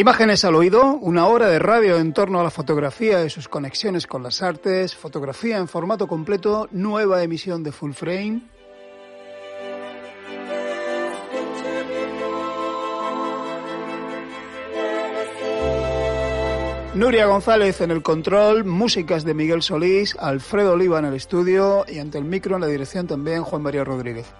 Imágenes al oído, una hora de radio en torno a la fotografía y sus conexiones con las artes, fotografía en formato completo, nueva emisión de Full Frame. Nuria González en el control, músicas de Miguel Solís, Alfredo Oliva en el estudio y ante el micro en la dirección también Juan María Rodríguez.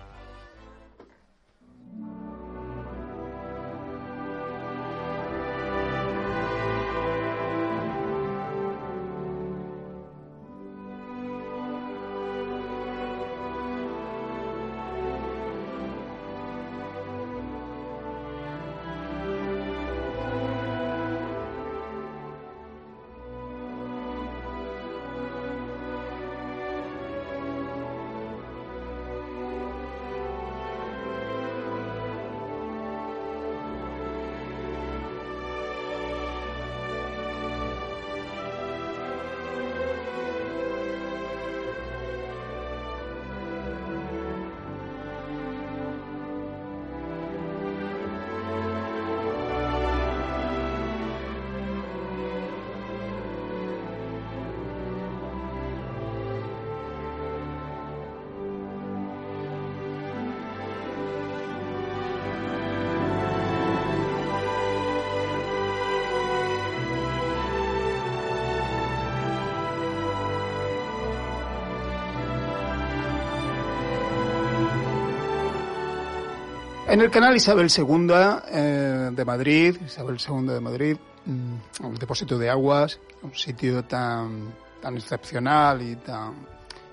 En el canal Isabel II eh, de Madrid, Isabel II de Madrid, mm, un depósito de aguas, un sitio tan, tan excepcional y tan,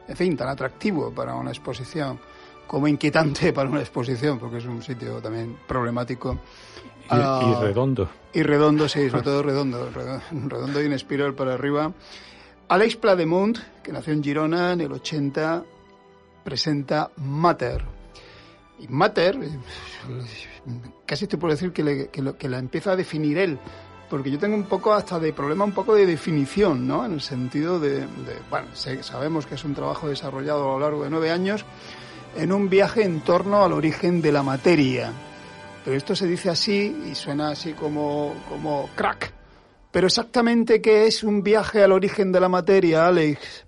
en fin, tan atractivo para una exposición, como inquietante para una exposición, porque es un sitio también problemático. Y, y redondo. Y redondo, sí, sobre todo redondo, redondo, y en espiral para arriba. Alex Plademunt, que nació en Girona en el 80, presenta Mater, Mater, eh, casi te puedo decir que, le- que lo- que la empieza a definir él, porque yo tengo un poco hasta de problema, un poco de definición, ¿no? En el sentido de, de- bueno, sabemos que es un trabajo desarrollado a lo largo de nueve años en un viaje en torno al origen de la materia. Pero esto se dice así y suena así como, como crack. Pero exactamente qué es un viaje al origen de la materia, Alex.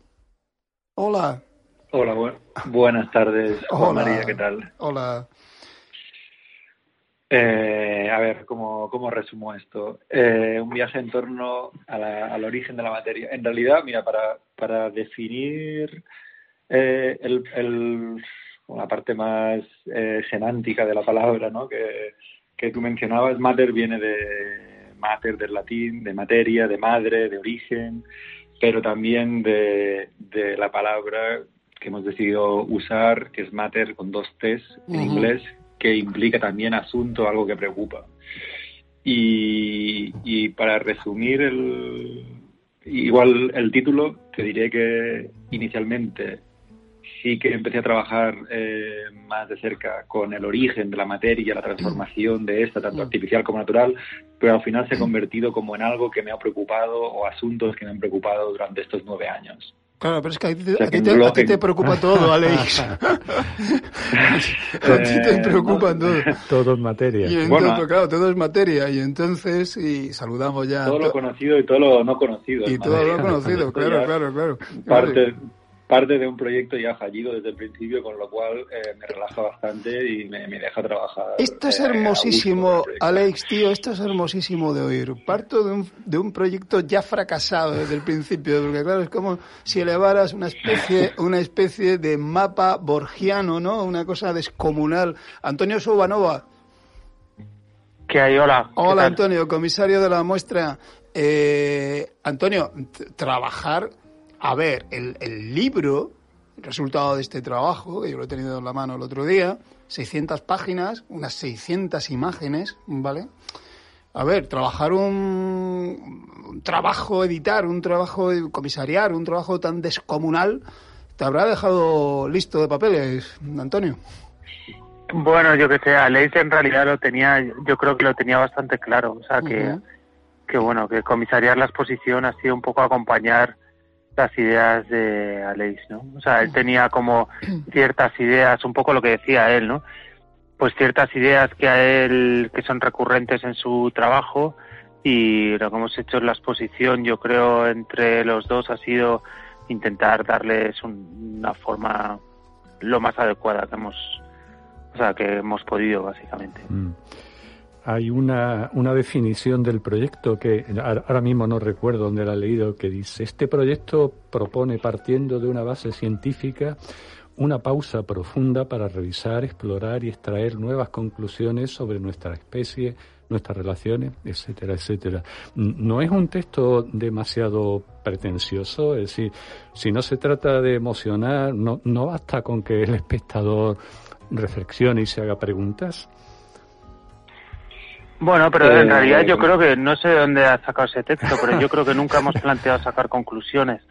Hola. Hola, bu- buenas tardes, Juan Hola. María, ¿qué tal? Hola. Eh, a ver, ¿cómo, cómo resumo esto? Eh, un viaje en torno a la- al origen de la materia. En realidad, mira, para, para definir eh, el, el- la parte más eh, semántica de la palabra, ¿no? Que, que tú mencionabas, mater viene de mater del latín, de materia, de madre, de origen, pero también de, de la palabra que hemos decidido usar, que es mater con dos T's en inglés, que implica también asunto, algo que preocupa. Y, y para resumir el, igual el título, te diré que inicialmente sí que empecé a trabajar eh, más de cerca con el origen de la materia, la transformación de esta, tanto artificial como natural, pero al final se ha convertido como en algo que me ha preocupado o asuntos que me han preocupado durante estos nueve años. Claro, pero es que a ti te, te, preocupa todo, Alex. a ti te preocupa todo. Todo es materia. Y entonces, claro, todo es materia. Y entonces, y saludamos ya. Todo lo conocido y todo lo no conocido. Y todo lo conocido, claro, claro, claro. Parte, parte de un proyecto ya fallido desde el principio, con lo cual eh, me relaja bastante y me, deja trabajar. Esto es eh, hermosísimo, Alex, tío, esto es hermosísimo de oír. Parto de un, de un proyecto ya fracasado desde el principio, porque claro, es como si elevaras una especie, una especie de mapa borgiano, ¿no? Una cosa descomunal. Antonio Subanova. ¿Qué hay? Hola. Hola, Antonio, comisario de la muestra. Eh, Antonio, trabajar a ver el, el libro, el resultado de este trabajo, que yo lo he tenido en la mano el otro día, 600 páginas, unas 600 imágenes, ¿vale? A ver, trabajar un, trabajo, editar, un trabajo comisariar, un trabajo tan descomunal, te habrá dejado listo de papeles, Antonio. Bueno, yo que sé, Aleix en realidad lo tenía, yo creo que lo tenía bastante claro, o sea que, que bueno, que comisariar la exposición ha sido un poco acompañar las ideas de Aleix, ¿no? O sea, él tenía como ciertas ideas, un poco lo que decía él, ¿no? Pues ciertas ideas que a él, que son recurrentes en su trabajo y lo que hemos hecho en la exposición, yo creo, entre los dos ha sido intentar darles una forma lo más adecuada que hemos, o sea, que hemos podido, básicamente. Mm hay una, una, definición del proyecto que ahora mismo no recuerdo dónde la he leído, que dice, este proyecto propone, partiendo de una base científica, una pausa profunda para revisar, explorar y extraer nuevas conclusiones sobre nuestra especie, nuestras relaciones, etcétera, etcétera. No es un texto demasiado pretencioso, es decir, si no se trata de emocionar, no, no basta con que el espectador reflexione y se haga preguntas. Bueno, pero en eh, realidad yo creo que no sé de dónde ha sacado ese texto, pero yo creo que nunca hemos planteado sacar conclusiones.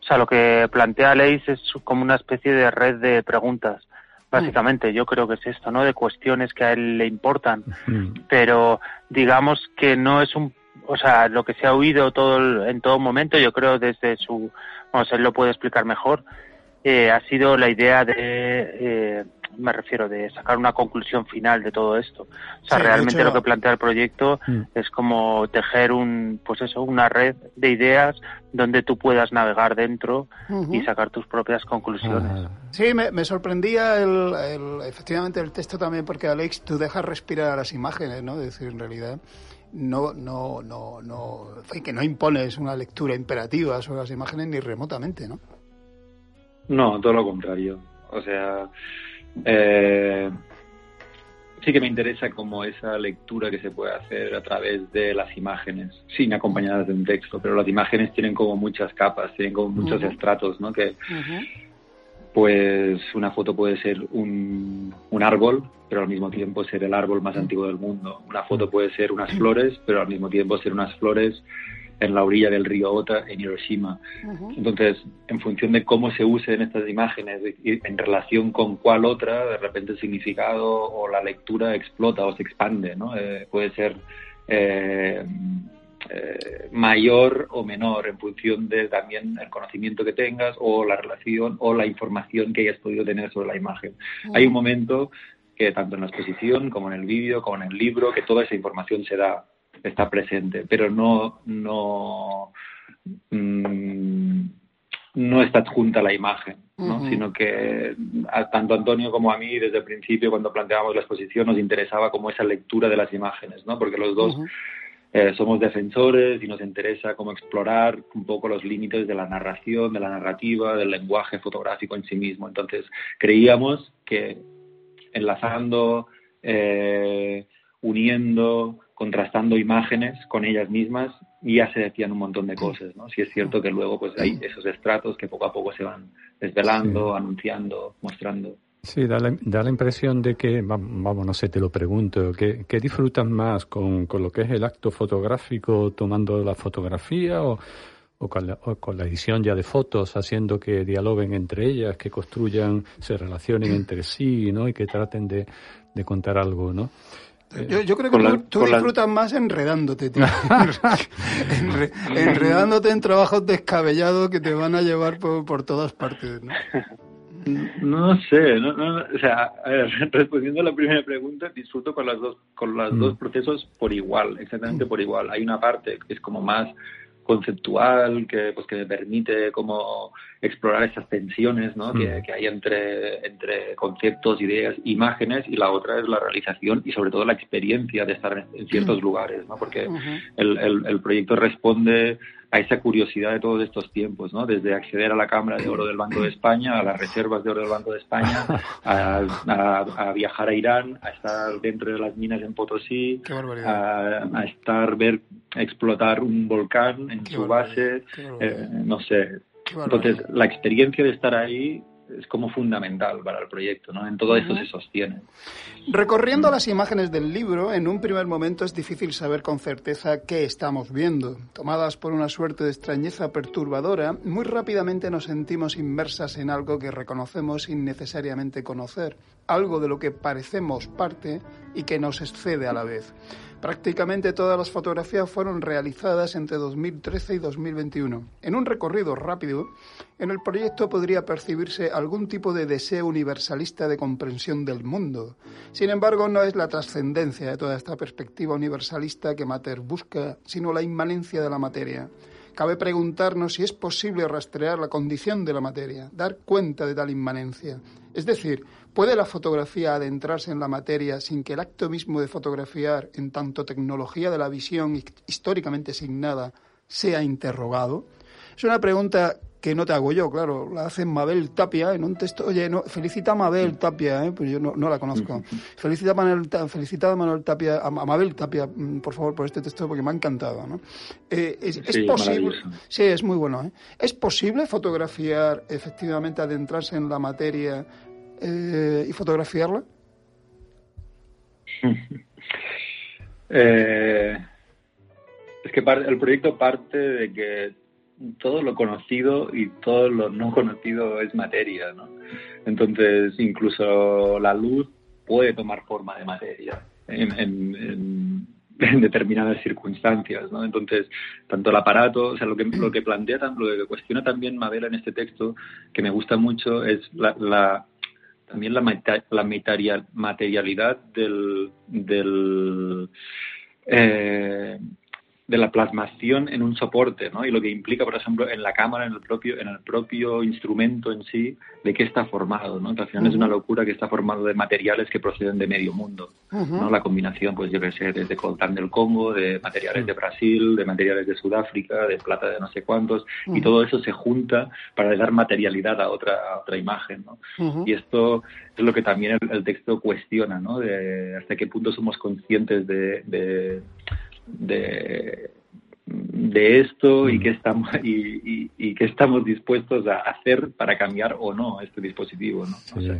O sea, lo que plantea Leis es como una especie de red de preguntas. Básicamente, yo creo que es esto, ¿no? De cuestiones que a él le importan. Pero digamos que no es un. O sea, lo que se ha oído todo en todo momento, yo creo desde su. Vamos, él lo puede explicar mejor. Eh, ha sido la idea de. Eh, me refiero de sacar una conclusión final de todo esto. O sea, realmente lo que plantea el proyecto mm. es como tejer un, pues eso, una red de ideas donde tú puedas navegar dentro y sacar tus propias conclusiones. Sí, me, sorprendía el, efectivamente el texto también porque Alex, tú dejas respirar a las imágenes, ¿no? Es decir, en realidad no, no, no, no, que no impones una lectura imperativa sobre las imágenes ni remotamente, ¿no? No, todo lo contrario. O sea, eh, sí que me interesa como esa lectura que se puede hacer a través de las imágenes, sin acompañadas de un texto, pero las imágenes tienen como muchas capas, tienen como muchos estratos, ¿no? Que, pues una foto puede ser un, un, árbol, pero al mismo tiempo ser el árbol más antiguo del mundo. Una foto puede ser unas flores, pero al mismo tiempo ser unas flores en la orilla del río Ota, en Hiroshima. Entonces, en función de cómo se usen estas imágenes, en relación con cuál otra, de repente el significado o la lectura explota o se expande, ¿no? Eh, puede ser eh, eh, mayor o menor en función de también el conocimiento que tengas o la relación o la información que hayas podido tener sobre la imagen. Hay un momento que tanto en la exposición como en el vídeo, como en el libro, que toda esa información se da está presente, pero no, no, mm, no está adjunta la imagen, ¿no? sino que a, tanto Antonio como a mí desde el principio cuando planteábamos la exposición nos interesaba como esa lectura de las imágenes, ¿no? porque los dos eh, somos defensores y nos interesa como explorar un poco los límites de la narración, de la narrativa, del lenguaje fotográfico en sí mismo. Entonces creíamos que enlazando, eh, uniendo, contrastando imágenes con ellas mismas, ya se decían un montón de cosas, ¿no? Si es cierto que luego pues hay esos estratos que poco a poco se van desvelando, anunciando, mostrando. Sí, da la, da la impresión de que, vamos, no sé, te lo pregunto, que, que disfrutas más con, con, lo que es el acto fotográfico tomando la fotografía o, o, con la, o, con la, edición ya de fotos, haciendo que dialoguen entre ellas, que construyan, se relacionen entre sí, ¿no? Y que traten de, de contar algo, ¿no? Yo, yo, creo que la, tú, tú disfrutas la... más enredándote, tío. Enre, enredándote en trabajos descabellados que te van a llevar por, por todas partes, ¿no? No sé, no, no, o sea, a ver, respondiendo a la primera pregunta, disfruto con las dos, con los mm. dos procesos por igual, exactamente por igual. Hay una parte que es como más conceptual que pues que me permite como explorar esas tensiones ¿no? mm. que, que, hay entre, entre conceptos, ideas, imágenes y la otra es la realización y sobre todo la experiencia de estar en, ciertos mm. lugares, ¿no? porque uh -huh. el, el, el, proyecto responde a esa curiosidad de todos estos tiempos, ¿no? Desde acceder a la Cámara de Oro del Banco de España, a las reservas de oro del Banco de España, a, a, a viajar a Irán, a estar dentro de las minas en Potosí, a, a, estar, ver explotar un volcán en Qué su base, eh, no sé. Entonces, la experiencia de estar ahí es como fundamental para el proyecto, ¿no? En todo uh -huh. esto se sostiene. Recorriendo las imágenes del libro, en un primer momento es difícil saber con certeza qué estamos viendo. Tomadas por una suerte de extrañeza perturbadora, muy rápidamente nos sentimos inmersas en algo que reconocemos sin necesariamente conocer, algo de lo que parecemos parte y que nos excede a la vez. Prácticamente todas las fotografías fueron realizadas entre 2013 y 2021. En un recorrido rápido, en el proyecto podría percibirse algún tipo de deseo universalista de comprensión del mundo. Sin embargo, no es la trascendencia de toda esta perspectiva universalista que Mater busca, sino la inmanencia de la materia. Cabe preguntarnos si es posible rastrear la condición de la materia, dar cuenta de tal inmanencia. Es decir, ¿puede la fotografía adentrarse en la materia sin que el acto mismo de fotografiar, en tanto tecnología de la visión históricamente asignada, sea interrogado? Es una pregunta que no te hago yo, claro, la hace Mabel Tapia en un texto. Oye, no, felicita a Mabel Tapia, ¿eh? pues yo no, no la conozco. Felicita a, Manuel, felicita a Manuel Tapia, a Mabel Tapia, mm, por favor, por este texto, porque me ha encantado. ¿no? Eh, es, sí, es, posible. Sí, es muy bueno. ¿eh? ¿Es posible fotografiar, efectivamente, adentrarse en la materia eh, y fotografiarla? Eh, es que el proyecto parte de que todo lo conocido y todo lo no conocido es materia, ¿no? Entonces, incluso la luz puede tomar forma de materia en, determinadas circunstancias, ¿no? Entonces, tanto el aparato, o sea, lo que, lo que plantea, lo que cuestiona también Mabel en este texto, que me gusta mucho, es la también la, la materialidad del, del eh, de la plasmación en un soporte, ¿no? Y lo que implica, por ejemplo, en la cámara, en el propio, en el propio instrumento en sí, de qué está formado, ¿no? Al final uh -huh. es una locura que está formado de materiales que proceden de medio mundo, uh -huh. ¿no? La combinación, pues yo que sé, desde coltán del Congo, de materiales de Brasil, de materiales de Sudáfrica, de plata de no sé cuántos, y todo eso se junta para dar materialidad a otra, a otra imagen, ¿no? Y esto es lo que también el, el, texto cuestiona, ¿no? De hasta qué punto somos conscientes de, de de, de esto y qué estamos y, y, y, qué estamos dispuestos a hacer para cambiar o no este dispositivo ¿no? Sí.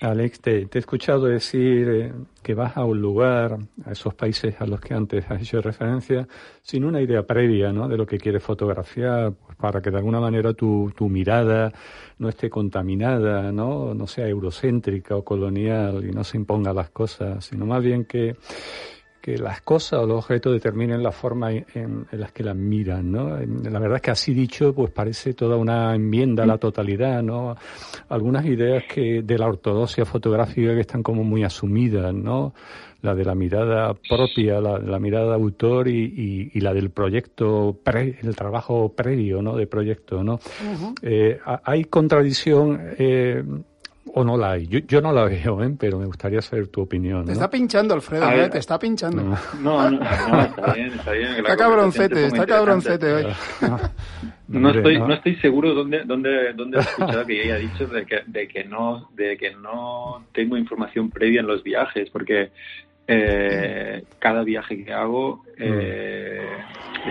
Alex te, te, he escuchado decir eh, que vas a un lugar a esos países a los que antes has hecho referencia sin una idea previa ¿no? de lo que quieres fotografiar pues para que de alguna manera tu, tu mirada no esté contaminada no no sea eurocéntrica o colonial y no se imponga las cosas sino más bien que que las cosas o los objetos determinen la forma en, en, las que las miran, ¿no? La verdad es que así dicho, pues parece toda una enmienda a la totalidad, ¿no? Algunas ideas que de la ortodoxia fotográfica que están como muy asumidas, ¿no? La de la mirada propia, la, la mirada de autor y, y, y, la del proyecto, pre, el trabajo previo, ¿no? De proyecto, ¿no? Uh -huh. eh, hay contradicción, eh, o no la hay. Yo, yo no la veo, ¿eh? pero me gustaría saber tu opinión. ¿no? Te está pinchando, Alfredo, ¿eh? te está pinchando. No, no, no, no está bien, está bien. Está cabroncete, está cabroncete hoy. No estoy, no estoy seguro dónde, dónde, dónde he escuchado que ella haya dicho de que, de que no, de que no tengo información previa en los viajes, porque eh, cada viaje que hago eh,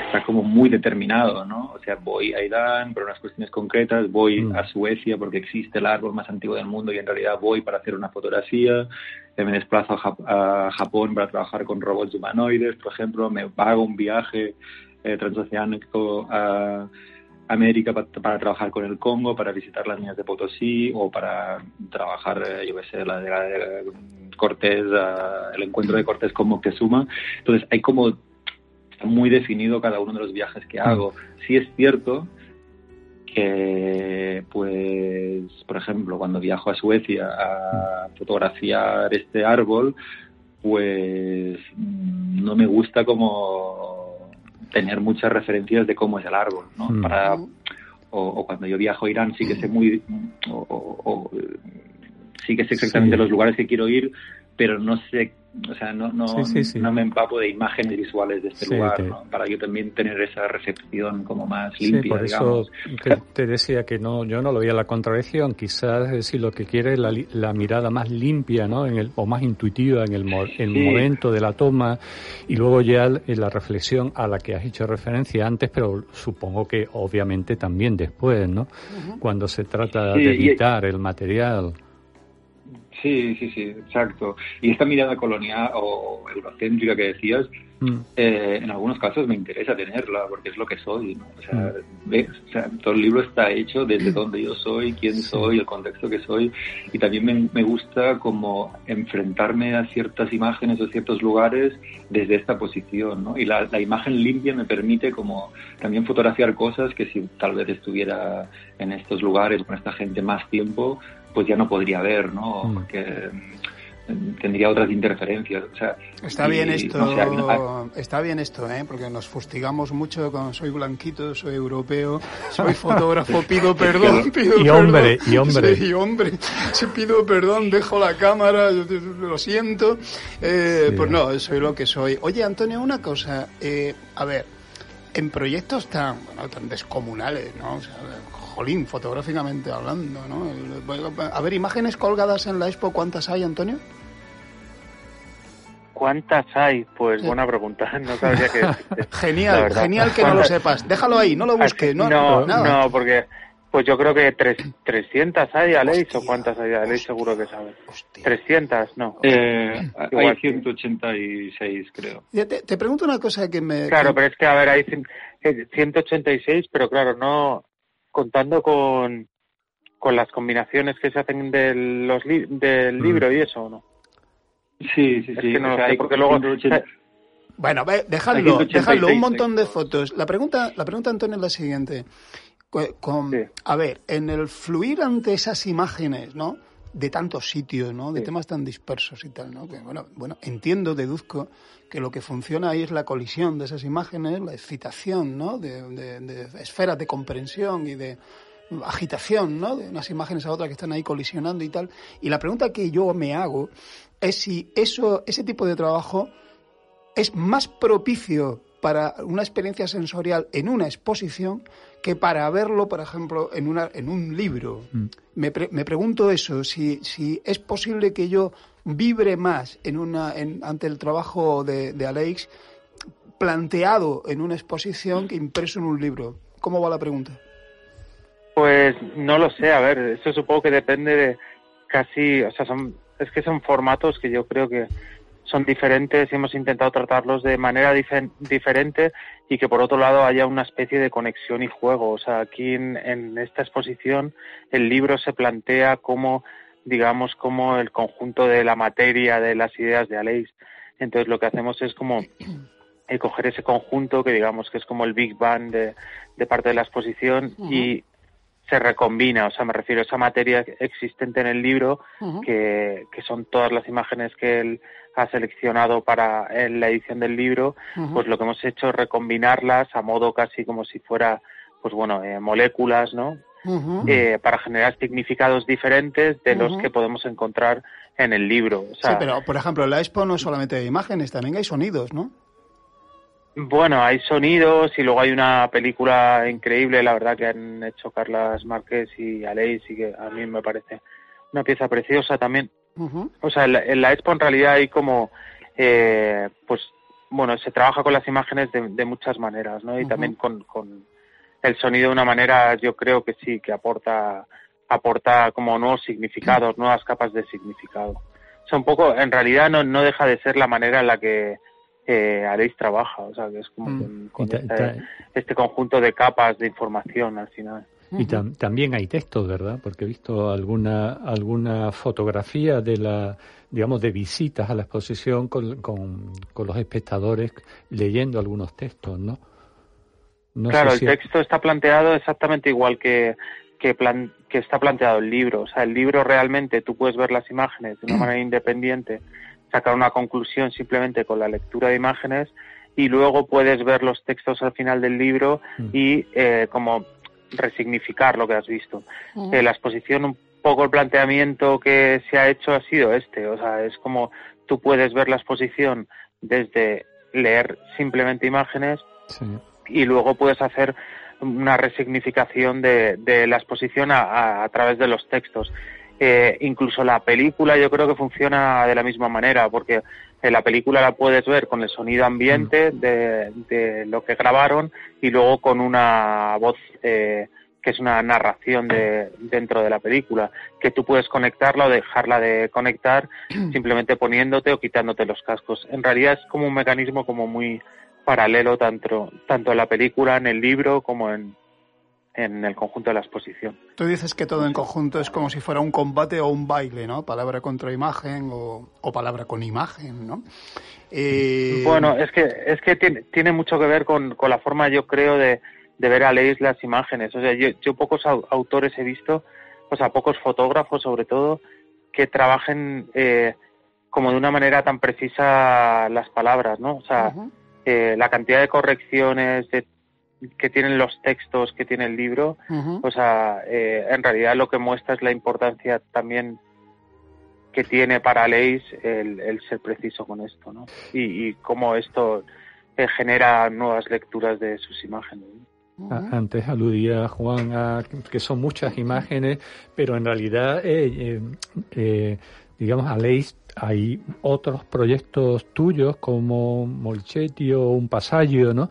está como muy determinado, ¿no? O sea, voy a Irán por unas cuestiones concretas, voy Mm. a Suecia porque existe el árbol más antiguo del mundo y en realidad voy para hacer una fotografía, eh, me desplazo a, Jap- a Japón para trabajar con robots humanoides, por ejemplo, me pago un viaje eh, transoceánico a América pa- para, trabajar con el Congo, para visitar las minas de Potosí o para trabajar, eh, yo qué sé, la de, la de Cortés, ah, el encuentro de Cortés con Moctezuma. Entonces hay como está muy definido cada uno de los viajes que hago. Sí es cierto que, pues, por ejemplo, cuando viajo a Suecia a fotografiar este árbol, pues mm, no me gusta como tener muchas referencias de cómo es el árbol, ¿no? Mm. Para, o, o cuando yo viajo a Irán sí que sé muy o, o- o, sí que sé exactamente Sí. los lugares que quiero ir pero no sé o sea no no, Sí, sí, sí. no me empapo de imágenes visuales de este Sí, lugar te- ¿no? para yo también tener esa recepción como más Sí, limpia por digamos eso te, te decía que no, yo no lo veía la contradicción. Quizás es decir, lo que quiere es la, li- la mirada más limpia, ¿no? En el, o más intuitiva en el, mo- el Sí. momento de la toma y luego ya en la reflexión a la que has hecho referencia antes, pero supongo que obviamente también después, ¿no? Cuando se trata Sí, de y- editar el material. Sí sí sí exacto y esta mirada colonial o eurocéntrica que decías Mm. eh, en algunos casos me interesa tenerla porque es lo que soy ¿no? o, sea, Mm. ves, o sea, todo el libro está hecho desde donde yo soy quién Sí. soy el contexto que soy y también me, me gusta como enfrentarme a ciertas imágenes o ciertos lugares desde esta posición ¿no? y la, la imagen limpia me permite como también fotografiar cosas que si tal vez estuviera en estos lugares con esta gente más tiempo pues ya no podría ver ¿no? Mm. porque mm, tendría otras interferencias o sea Está y, bien esto, no sé, a- está bien esto, ¿eh? porque nos fustigamos mucho con soy blanquito, soy europeo, soy fotógrafo, pido perdón, pido Y perdón. hombre, y hombre. Sí, y hombre, si pido perdón, dejo la cámara, yo- yo- lo siento. Eh, Sí. Pues no, soy lo que soy. Oye, Antonio, una cosa, eh, a ver, en proyectos tan, bueno, tan descomunales, ¿no? O sea, jolín, fotográficamente hablando, ¿no? El- A ver, imágenes colgadas en la expo, ¿cuántas hay, Antonio? ¿Cuántas hay? Pues Sí. buena pregunta. No sabría qué decirte. Genial, genial que no lo sepas. Déjalo ahí, no lo busques, no, no, nada. no, porque pues yo creo que tres, 300 hay, Aleix, o cuántas hay, Aleix seguro que sabe. Hostia. 300, no. Eh, Igual hay que- 186, creo. Ya Te, te pregunto una cosa que me... Claro, que- pero es que, a ver, hay cien- eh, 186, pero claro, no contando con, con las combinaciones que se hacen del, los li- del Mm. libro y eso, ¿no? Sí, sí, Es sí. que no o sea, sé, hay porque luego... 180 Bueno, dejadlo, 186 dejadlo, un montón de fotos. La pregunta, la pregunta, Antonio, es la siguiente. Con- Sí. A ver, en el fluir ante esas imágenes, ¿no? De tantos sitios, ¿no? De Sí. temas tan dispersos y tal, ¿no? Que, bueno, bueno, entiendo, deduzco que lo que funciona ahí es la colisión de esas imágenes, la excitación, ¿no? De, de- de esferas de comprensión y de agitación, ¿no? De unas imágenes a otras que están ahí colisionando y tal. Y la pregunta que yo me hago es si eso, ese tipo de trabajo es más propicio para una experiencia sensorial en una exposición que para verlo, por ejemplo, en, una, en un libro. Mm. Me, pre- me pregunto eso, si, si es posible que yo vibre más en una, en, ante el trabajo de, de Alex planteado en una exposición que impreso en un libro. ¿Cómo va la pregunta? Pues no lo sé, a ver, eso supongo que depende de casi, o sea, son, es que son formatos que yo creo que son diferentes y hemos intentado tratarlos de manera dife- diferente y que por otro lado haya una especie de conexión y juego. O sea, aquí en, en esta exposición el libro se plantea como, digamos, como el conjunto de la materia, de las ideas de Aleix. Entonces lo que hacemos es como eh, coger ese conjunto que digamos que es como el Big Bang de, de parte de la exposición y se recombina, o sea, me refiero a esa materia existente en el libro, que, que son todas las imágenes que él ha seleccionado para en la edición del libro, pues lo que hemos hecho es recombinarlas a modo casi como si fuera, pues bueno, eh, moléculas, ¿no? Eh, para generar significados diferentes de los que podemos encontrar en el libro. O sea, sí, pero por ejemplo, en la expo no solamente hay imágenes, también hay sonidos, ¿no? Bueno, hay sonidos y luego hay una película increíble, la verdad, que han hecho Carlas Márquez y Aleix y que a mí me parece una pieza preciosa también. Ujú. O sea, en la, en la expo en realidad hay como, eh, pues, bueno, se trabaja con las imágenes de, de muchas maneras, ¿no? Y también con, con, el sonido de una manera, yo creo que sí, que aporta, aporta como nuevos significados, nuevas capas de significado. O sea, un poco, en realidad no, no deja de ser la manera en la que eh, Aleix trabaja, o sea, que es como Mm. con, con este, este conjunto de capas de información al final. Y tam- también hay textos, ¿verdad? Porque he visto alguna alguna fotografía de la, digamos, de visitas a la exposición con, con, con los espectadores leyendo algunos textos, ¿no? No claro, el texto está planteado exactamente igual que, que, plan- que está planteado el libro. O sea, el libro realmente tú puedes ver las imágenes de una manera independiente, sacar una conclusión simplemente con la lectura de imágenes y luego puedes ver los textos al final del libro Mm. y eh, como resignificar lo que has visto. Eh, la exposición, un poco el planteamiento que se ha hecho ha sido este. O sea, es como tú puedes ver la exposición desde leer simplemente imágenes sí. y luego puedes hacer una resignificación de, de la exposición a, a- a través de los textos. Eh, incluso la película yo creo que funciona de la misma manera, porque en la película la puedes ver con el sonido ambiente de, de lo que grabaron y luego con una voz eh, que es una narración de, dentro de la película, que tú puedes conectarla o dejarla de conectar simplemente poniéndote o quitándote los cascos. En realidad es como un mecanismo como muy paralelo tanto, tanto en la película, en el libro, como en, en el conjunto de la exposición. Tú dices que todo en conjunto es como si fuera un combate o un baile, ¿no? Palabra contra imagen o, o palabra con imagen, ¿no? Eh, Bueno, es que es que tiene, tiene mucho que ver con, con la forma, yo creo, de, de ver a Leis las imágenes. O sea, yo, yo pocos au- autores he visto, o sea, pocos fotógrafos sobre todo, que trabajen eh, como de una manera tan precisa las palabras, ¿no? O sea, eh, la cantidad de correcciones de- que tienen los textos que tiene el libro, Ujú. o sea, eh, en realidad lo que muestra es la importancia también que tiene para Leis el, el ser preciso con esto, ¿no? Y, y cómo esto eh, genera nuevas lecturas de sus imágenes. ¿no? A- Antes aludía Juan a que son muchas imágenes, pero en realidad, eh, eh, eh, digamos, a Leis hay otros proyectos tuyos como Molchetti o Un Pasaggio, ¿no?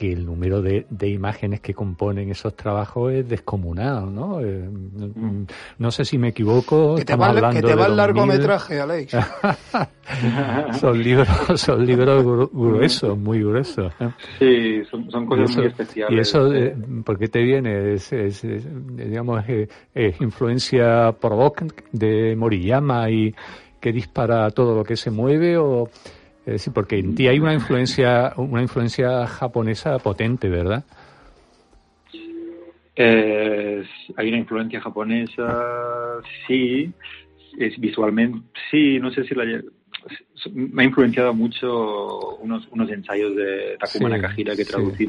Que el número de, de imágenes que componen esos trabajos es descomunal, ¿no? Eh, mm, no sé si me equivoco. Que te estamos va, el- que hablando te va de el 2000. largometraje, Alex. son libros, son libros gru- gruesos, muy gruesos. Sí, son, son cosas eso, muy especiales. y eso eh. ¿por qué te viene? Es, es- es, digamos, eh, es influencia provoca de Moriyama y que dispara todo lo que se mueve o es decir, porque en ti hay una influencia, una influencia japonesa potente, ¿verdad? Eh, hay una influencia japonesa, sí, es visualmente, sí, no sé si la me ha influenciado mucho unos, unos ensayos de Takuma Sí, Nakahira que sí.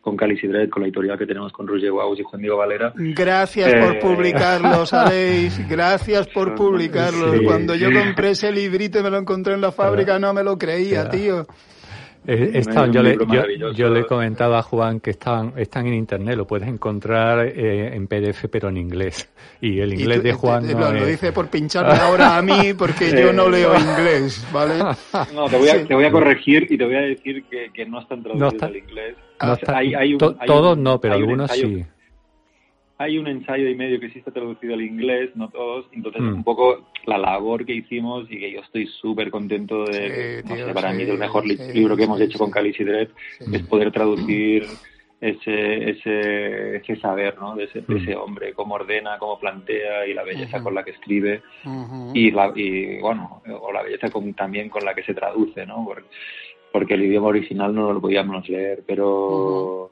Con Calicidred, con la editorial que tenemos con Roger Guaus y Juan Diego Valera. Gracias por Eh. publicarlos, Alex. Gracias por sí. Cuando yo compré ese librito y me lo encontré en la fábrica, no me lo creía, tío. Eh, están- yo, le, yo, yo le comentaba a Juan que están, están en internet, lo puedes encontrar eh, en PDF pero en inglés. Y el Y inglés tú- de Juan te- no lo, lo es- dice por pincharme ahora a mí porque yo no leo inglés, ¿vale? No, te voy a, Sí. te voy a corregir y te voy a decir que, que no están traducidos está- al inglés. no está- hay, hay un- to- hay todos un- no, pero hay un algunos ensayo- sí. Hay un ensayo y medio que sí está traducido al inglés, no todos, entonces Mm. un poco la labor que hicimos y que yo estoy súper contento de, Sí, no tío, sé, para sí, mí es el mejor li- sí, libro que hemos hecho con Dredd, Sí. es poder traducir ese, ese, ese saber ¿no? de, ese, de Mm. ese hombre, cómo ordena, cómo plantea y la belleza con la que escribe y, la, y bueno, o la belleza con, también con la que se traduce, ¿no? Porque, porque el idioma original no lo podíamos leer, pero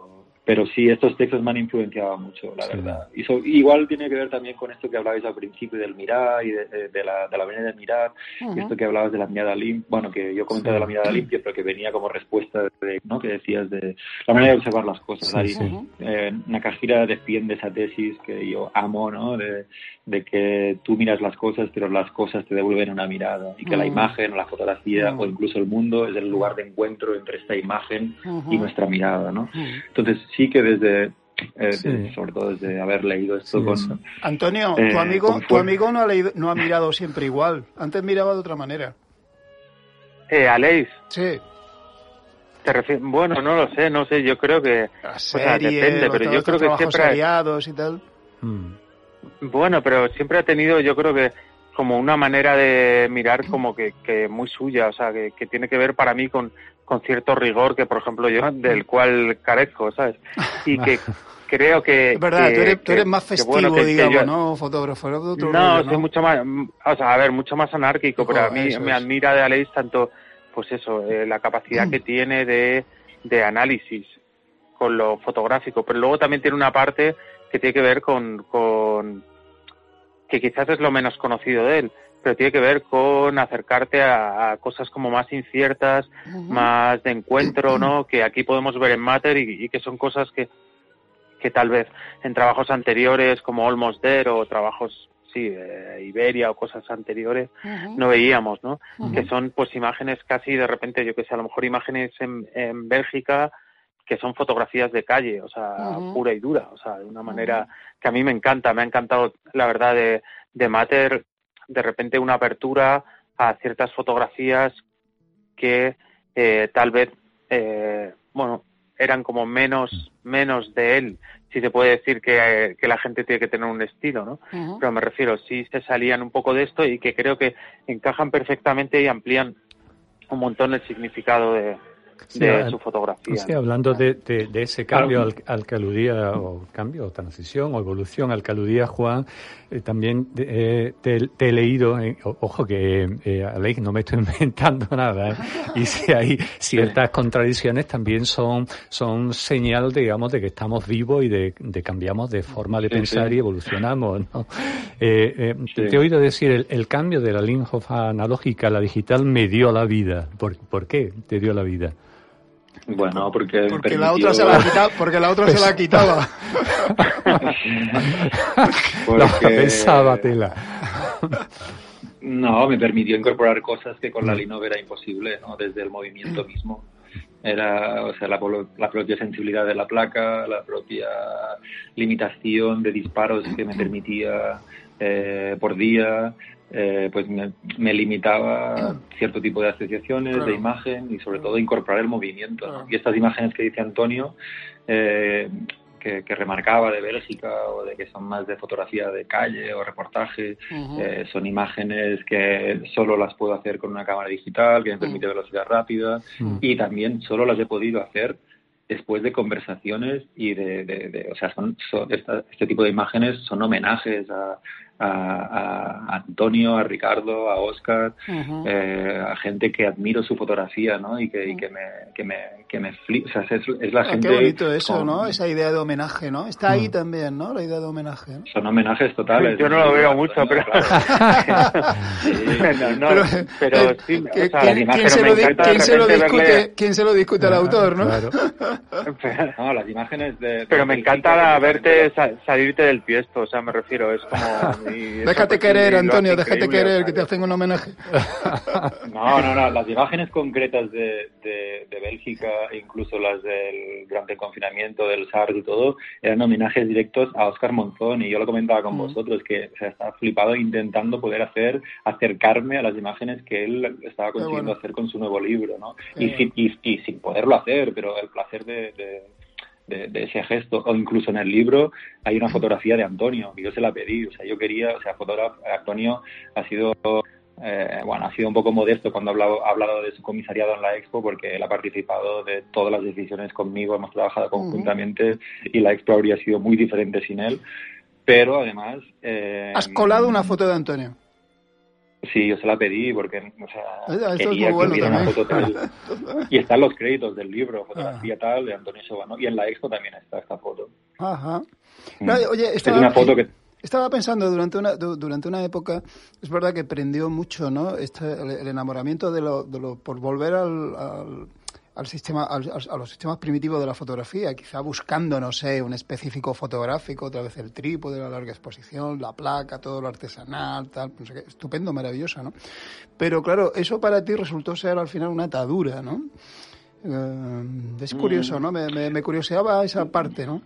pero sí, estos textos me han influenciado mucho, la Sí. verdad. Y so- igual tiene que ver también con esto que hablabais al principio del mirar y de, de- de la, de la manera de mirar, y Ujú. esto que hablabas de la mirada limpia, bueno, que yo comenté Sí. de la mirada limpia, pero que venía como respuesta de, ¿no? Que decías de la manera de observar las cosas. Sí, Ahí, sí. eh, Nakahira defiende esa tesis que yo amo, ¿no? De, de que tú miras las cosas, pero las cosas te devuelven una mirada y que la Mm. imagen o la fotografía o incluso el mundo es el lugar de encuentro entre esta imagen y nuestra mirada, ¿no? Entonces sí que desde, eh, Sí. sobre todo desde haber leído esto Sí, con... eso. Antonio, Eh, tu amigo, con tu amigo no ha leído, no ha mirado siempre igual. Antes miraba de otra manera. Eh, Aleix, Sí. te refieres, bueno, no lo sé, no sé, yo creo que... La o sea, serie, depende, los- pero yo creo que siempre... y tal. Mm. Bueno, pero siempre ha tenido, yo creo que como una manera de mirar como que, que muy suya, o sea, que, que tiene que ver para mí con, con cierto rigor que, por ejemplo, yo del cual carezco, ¿sabes? Y que creo que... Es verdad, que- tú, eres, tú que- eres más que, festivo, bueno, que- que digamos, yo- ¿no? Fotógrafo, eres de otro no, rollo, soy mucho más, mm, o sea, a ver, mucho más anárquico, pero a mí me es. admira de Aleix tanto, pues eso, eh, la capacidad que tiene de, de análisis con lo fotográfico, pero luego también tiene una parte que tiene que ver con, con que quizás es lo menos conocido de él, pero tiene que ver con acercarte a, a cosas como más inciertas, más de encuentro, ¿no? Que aquí podemos ver en Matter y, y que son cosas que, que tal vez en trabajos anteriores como Almost There o trabajos, sí, de Iberia o cosas anteriores no veíamos, ¿no? Que son pues imágenes casi de repente, yo que sé, a lo mejor imágenes en, en Bélgica que son fotografías de calle, o sea, pura y dura, o sea, de una manera que a mí me encanta, me ha encantado, la verdad, de, de Matter, de repente una apertura a ciertas fotografías que eh, tal vez, eh, bueno, eran como menos, menos de él, si se puede decir que, que la gente tiene que tener un estilo, ¿no? Pero me refiero, sí se salían un poco de esto y que creo que encajan perfectamente y amplían un montón el significado de, Sí, de su fotografía. Sí, hablando de, de- de ese cambio al, al que aludía, o cambio, o transición, o evolución al que aludía Juan, eh, también eh, te, te he leído, eh, ojo que, eh, Alex, no me estoy inventando nada, ¿eh? y si hay ciertas contradicciones también son, son señal, digamos, de que estamos vivos y de, de cambiamos de forma de Sí, pensar sí. y evolucionamos, ¿no? Eh, eh, Sí. Te he oído decir, el, el cambio de la Linhof analógica a la digital me dio la vida. ¿Por, por qué te dio la vida? Bueno, porque... Porque la otra se la quitaba, porque la otra se la quitaba. porque- pensaba tela. No, me permitió incorporar cosas que con la Linov era imposible, ¿no? Desde el movimiento mismo. Era, o sea, la, polo- la propia sensibilidad de la placa, la propia limitación de disparos que me permitía eh, por día, eh, pues me, me limitaba cierto tipo de asociaciones, Claro. de imagen y sobre todo incorporar el movimiento. Y estas imágenes que dice Antonio, eh, que, que remarcaba de Bélgica o de que son más de fotografía de calle o reportaje, eh, son imágenes que solo las puedo hacer con una cámara digital, que me permite velocidad rápida, Mm. y también solo las he podido hacer después de conversaciones y de, de- de- o sea, son, son- esta- este tipo de imágenes son homenajes a, a- a Antonio, a Ricardo, a Oscar, Ujú. eh, a gente que admiro su fotografía, ¿no? Y que, y que me, que me, que me fli- o sea, es, es la Ah, gente... qué bonito eso, con- ¿no? Esa idea de homenaje, ¿no? Está ahí también, ¿no? La idea de homenaje. ¿no? Son homenajes totales. Yo no lo veo mucho, pero- Sí. Pero, eh, sí, que- o sea, ¿quién, se lo, quién se discute, verle- quién se lo discute al autor, no? Claro. No, las imágenes de... Pero me encanta verte sa- salirte del tiesto, o sea, me refiero, es como... y Déjate pues, querer, Antonio, déjate querer, que te hacen un homenaje. No, no, no. Las imágenes concretas de, de, de Bélgica, incluso las del durante el confinamiento, del SARS y todo, eran homenajes directos a Oscar Monzón. Y yo lo comentaba con Mm. vosotros, que o sea, estaba flipado intentando poder hacer, acercarme a las imágenes que él estaba consiguiendo bueno. hacer con su nuevo libro, ¿no? Y, sin, y, y sin poderlo hacer, pero el placer de... de de, de ese gesto, o incluso en el libro hay una fotografía de Antonio, y yo se la pedí, o sea, yo quería, o sea, fotógrafo, Antonio ha sido eh, bueno, ha sido un poco modesto cuando ha hablado, ha hablado de su comisariado en la Expo porque él ha participado de todas las decisiones conmigo, hemos trabajado conjuntamente y la Expo habría sido muy diferente sin él. Pero además... eh, Has colado una foto de Antonio. Sí, yo se la pedí porque o sea, Ah, esto es quería muy bueno que hubiera una foto tal. Y están los créditos del libro, fotografía tal, de Antonio Sobano. Y en la Expo también está esta foto. Ajá. Mm. No, oye, es estaba, una foto que... estaba pensando durante una, du- durante una época, es verdad que prendió mucho, ¿no? Este, el, el enamoramiento de lo, de lo, por volver al, al, al sistema, al- a los sistemas primitivos de la fotografía, quizá buscando, no sé, un específico fotográfico, otra vez el trípode, la larga exposición, la placa, todo lo artesanal, tal, no sé qué, estupendo, maravilloso, ¿no? Pero claro, eso para ti resultó ser al final una atadura, ¿no? Eh, es curioso, ¿no? Me, me, me curioseaba esa parte, ¿no?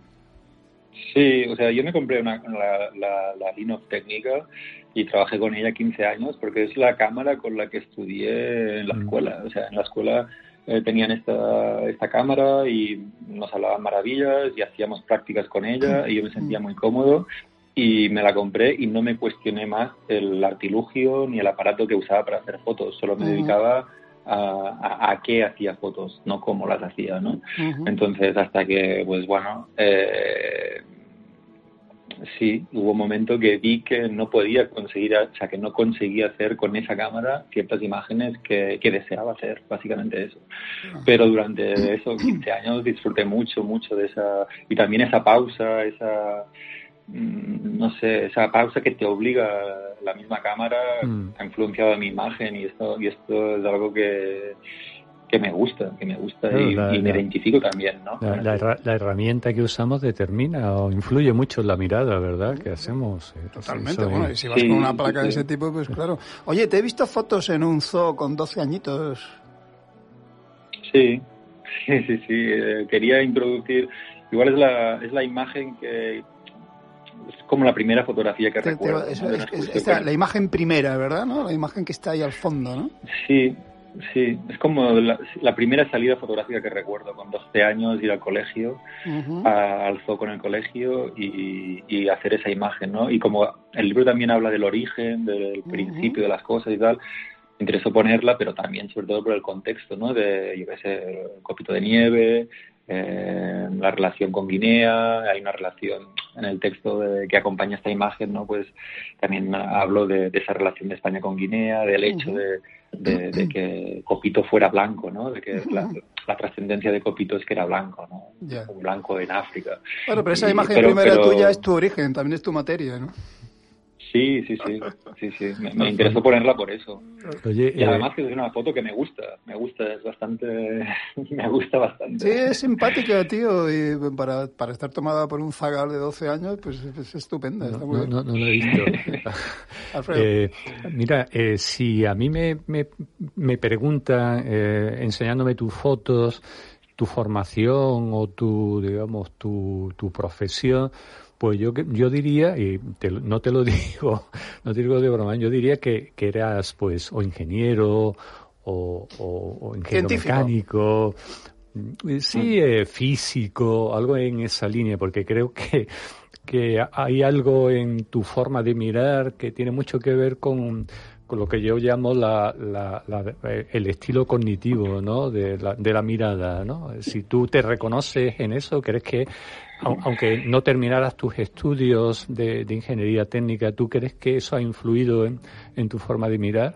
Sí, o sea, yo me compré una, la, la, la Linux técnica y trabajé con ella 15 años porque es la cámara con la que estudié en la Mm. escuela. O sea, en la escuela eh, tenían esta, esta cámara y nos hablaban maravillas y hacíamos prácticas con ella y yo me sentía muy cómodo y me la compré y no me cuestioné más el artilugio ni el aparato que usaba para hacer fotos, solo me dedicaba a, a, qué hacía fotos, no cómo las hacía, ¿no? Entonces, hasta que, pues bueno, eh, sí, hubo un momento que vi que no podía conseguir, o sea, que no conseguía hacer con esa cámara ciertas imágenes que, que deseaba hacer, básicamente eso. Ah. Pero durante esos 15 años disfruté mucho, mucho de esa, y también esa pausa, esa, mm, no sé, esa pausa que te obliga la misma cámara mm. ha influenciado a mi imagen y esto, y esto es algo que, que me gusta, que me gusta y, me identifico también, ¿no? La, herramienta que usamos determina o influye mucho en la mirada, ¿verdad? Que hacemos. Eh, Totalmente, bueno, y si vas con una placa de ese tipo, pues claro. Oye, te he visto fotos en un zoo con 12 añitos. Sí, sí, sí, sí. Eh, quería introducir, igual es la, es la imagen que, es como la primera fotografía que recuerdo. es, la imagen primera, ¿verdad? ¿no? La imagen que está ahí al fondo, ¿no? Sí, Sí, es como la, primera salida fotográfica que recuerdo, con 12 años ir al colegio, al zoo con el colegio y, hacer esa imagen, ¿no? Y como el libro también habla del origen, del principio de las cosas y tal, me interesó ponerla, pero también sobre todo por el contexto, ¿no? De, yo qué sé, el copito de nieve, eh, la relación con Guinea, hay una relación en el texto que acompaña esta imagen, ¿no? Pues también hablo de, esa relación de España con Guinea, del hecho de de, que Copito fuera blanco, ¿no? De que la, trascendencia de Copito es que era blanco, ¿no? Un blanco en África. Bueno, pero esa imagen primera tuya es tu origen, también es tu materia, ¿no? Sí, sí, sí, sí, sí. Me, interesó ponerla por eso. Oye, y además que es una foto que me gusta, me gusta, es bastante, me gusta bastante. Sí, es simpática, tío, y para, para estar tomada por un zagal de 12 años, pues es estupenda. No, no, no, no, lo he visto. eh, mira, eh, si a mí me, me, me preguntan, eh, enseñándome tus fotos, tu formación o tu, digamos, tu, tu profesión, pues yo, yo diría, y no te lo digo, no te digo de broma, yo diría que, que eras pues o ingeniero o, o, ingeniero mecánico, mm, sí, mm. eh, físico, algo en esa línea, porque creo que, que hay algo en tu forma de mirar que tiene mucho que ver con, con lo que yo llamo la, la, eh, el estilo cognitivo ¿no? de, la, de la mirada. ¿no? Si tú te reconoces en eso, crees que aunque no terminaras tus estudios de, ingeniería técnica, ¿tú crees que eso ha influido en, tu forma de mirar?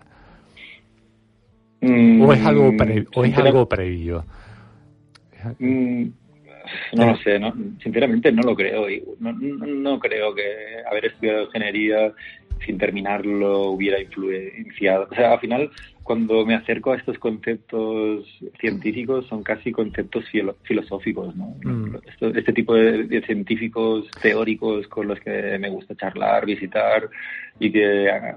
¿O es algo, o es algo previo? Mm, no lo sé, sinceramente no lo creo. No, no, creo que haber estudiado ingeniería sin terminarlo hubiera influenciado. O sea, al final cuando me acerco a estos conceptos científicos son casi conceptos filosóficos, ¿no? Mm. este tipo de, científicos teóricos con los que me gusta charlar, visitar y que eh,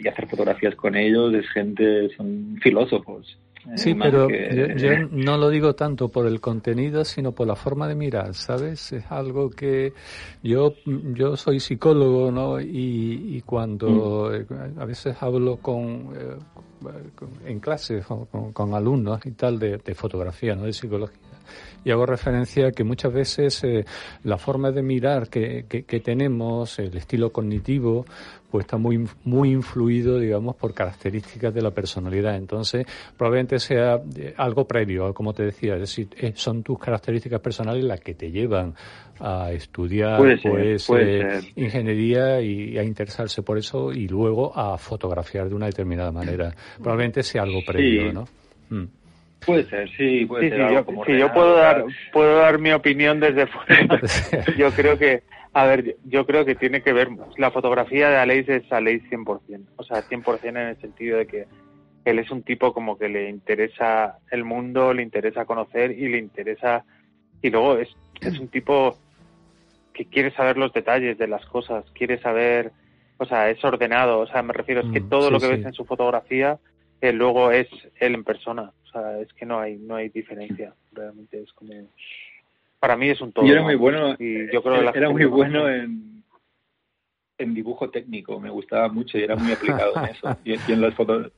y hacer fotografías con ellos es gente, son filósofos. Eh, sí, pero yo, no lo digo tanto por el contenido, sino por la forma de mirar, ¿sabes? Es algo que yo yo soy psicólogo, ¿no? Y, y cuando mm. eh, a veces hablo con en clase con, alumnos y tal de, fotografía, no de psicología. Y hago referencia a que muchas veces eh, la forma de mirar que, que, tenemos, el estilo cognitivo, pues está muy, muy influido, digamos, por características de la personalidad. Entonces, probablemente sea eh, algo previo, como te decía, es decir, eh, son tus características personales las que te llevan a estudiar pues, ingeniería y, a interesarse por eso y luego a fotografiar de una determinada manera. Probablemente sea algo previo, ¿no? Mm. Puede ser, sí, puede ser. yo, yo puedo dar, puedo dar mi opinión desde fuera. yo creo que, a ver, yo creo que tiene que ver, la fotografía de Aleix es Aleix 100%. O sea, 100% en el sentido de que él es un tipo como que le interesa el mundo, le interesa conocer y le interesa, y luego es, es un tipo que quiere saber los detalles de las cosas, quiere saber, o sea, es ordenado, o sea, me refiero, es que mm, todo lo que ves en su fotografía eh, luego es él en persona sea, es que no hay, no hay diferencia. Realmente es como. Para mí es un todo. Y era muy bueno. Y yo creo era, muy bueno en. en dibujo técnico, me gustaba mucho y era muy aplicado en eso. Y, y en las fotos,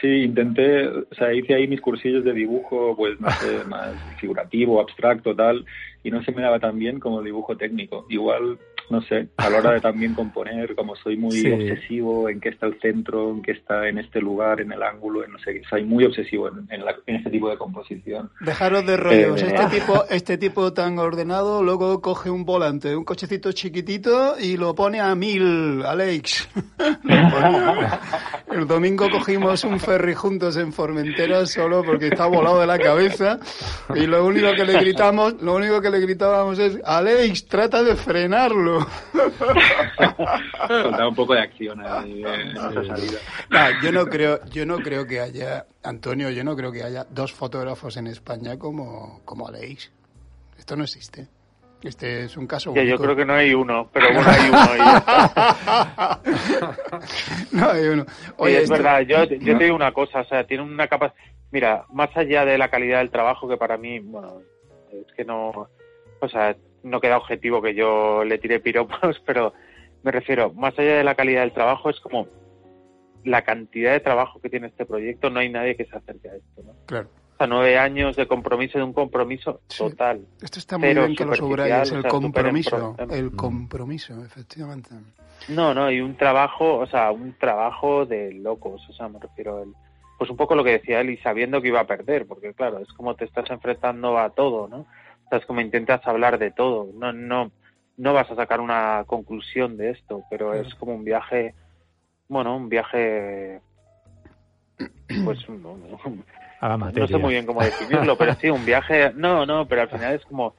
sí, intenté, o sea, hice ahí mis cursillos de dibujo, pues, no sé, más figurativo, abstracto, tal, y no se me daba tan bien como el dibujo técnico. Igual, no sé, a la hora de también componer, como soy muy Sí. obsesivo en qué está el centro, en qué está en este lugar, en el ángulo, en no sé, qué, soy muy obsesivo en, en, la- en este tipo de composición. Dejaros de rollos. Eh, Este tipo, este tipo tan ordenado, luego coge un volante, un cochecito chiquitito y lo pone a mil, Alex. El domingo cogimos un ferry juntos en Formentera solo porque está volado de la cabeza y lo único que le gritamos, lo único que le gritábamos es, Alex, trata de frenarlo. Faltaba un poco de acción ahí en esa salida. No, yo no creo, yo no creo que haya, Antonio, yo no creo que haya dos fotógrafos en España como, como Alex. Esto no existe. Este es un caso Ya, yo creo que no hay uno, pero bueno, hay uno. no hay uno. Sí, Oye, es esto- verdad, yo, yo te digo una cosa, o sea, tiene una capacidad... Mira, más allá de la calidad del trabajo, que para mí, bueno, es que no... O sea, no queda objetivo que yo le tire piropos, pero me refiero, más allá de la calidad del trabajo, es como la cantidad de trabajo que tiene este proyecto, no hay nadie que se acerque a esto, ¿no? Claro. O sea, nueve años de compromiso, de un compromiso Sí. total. Esto está muy Cero bien que lo subrayes, el o sea, compromiso, pro- el compromiso, efectivamente. No, no, y un trabajo, o sea, un trabajo de locos, o sea, me refiero el, pues un poco lo que decía él y sabiendo que iba a perder, porque claro, es como te estás enfrentando a todo, ¿no? O sea, es como intentas hablar de todo, no, no, no vas a sacar una conclusión de esto, pero es como un viaje, bueno, un viaje, pues, no, no- A la materia. no sé muy bien cómo definirlo, pero sí, un viaje, no, no, pero al final es como,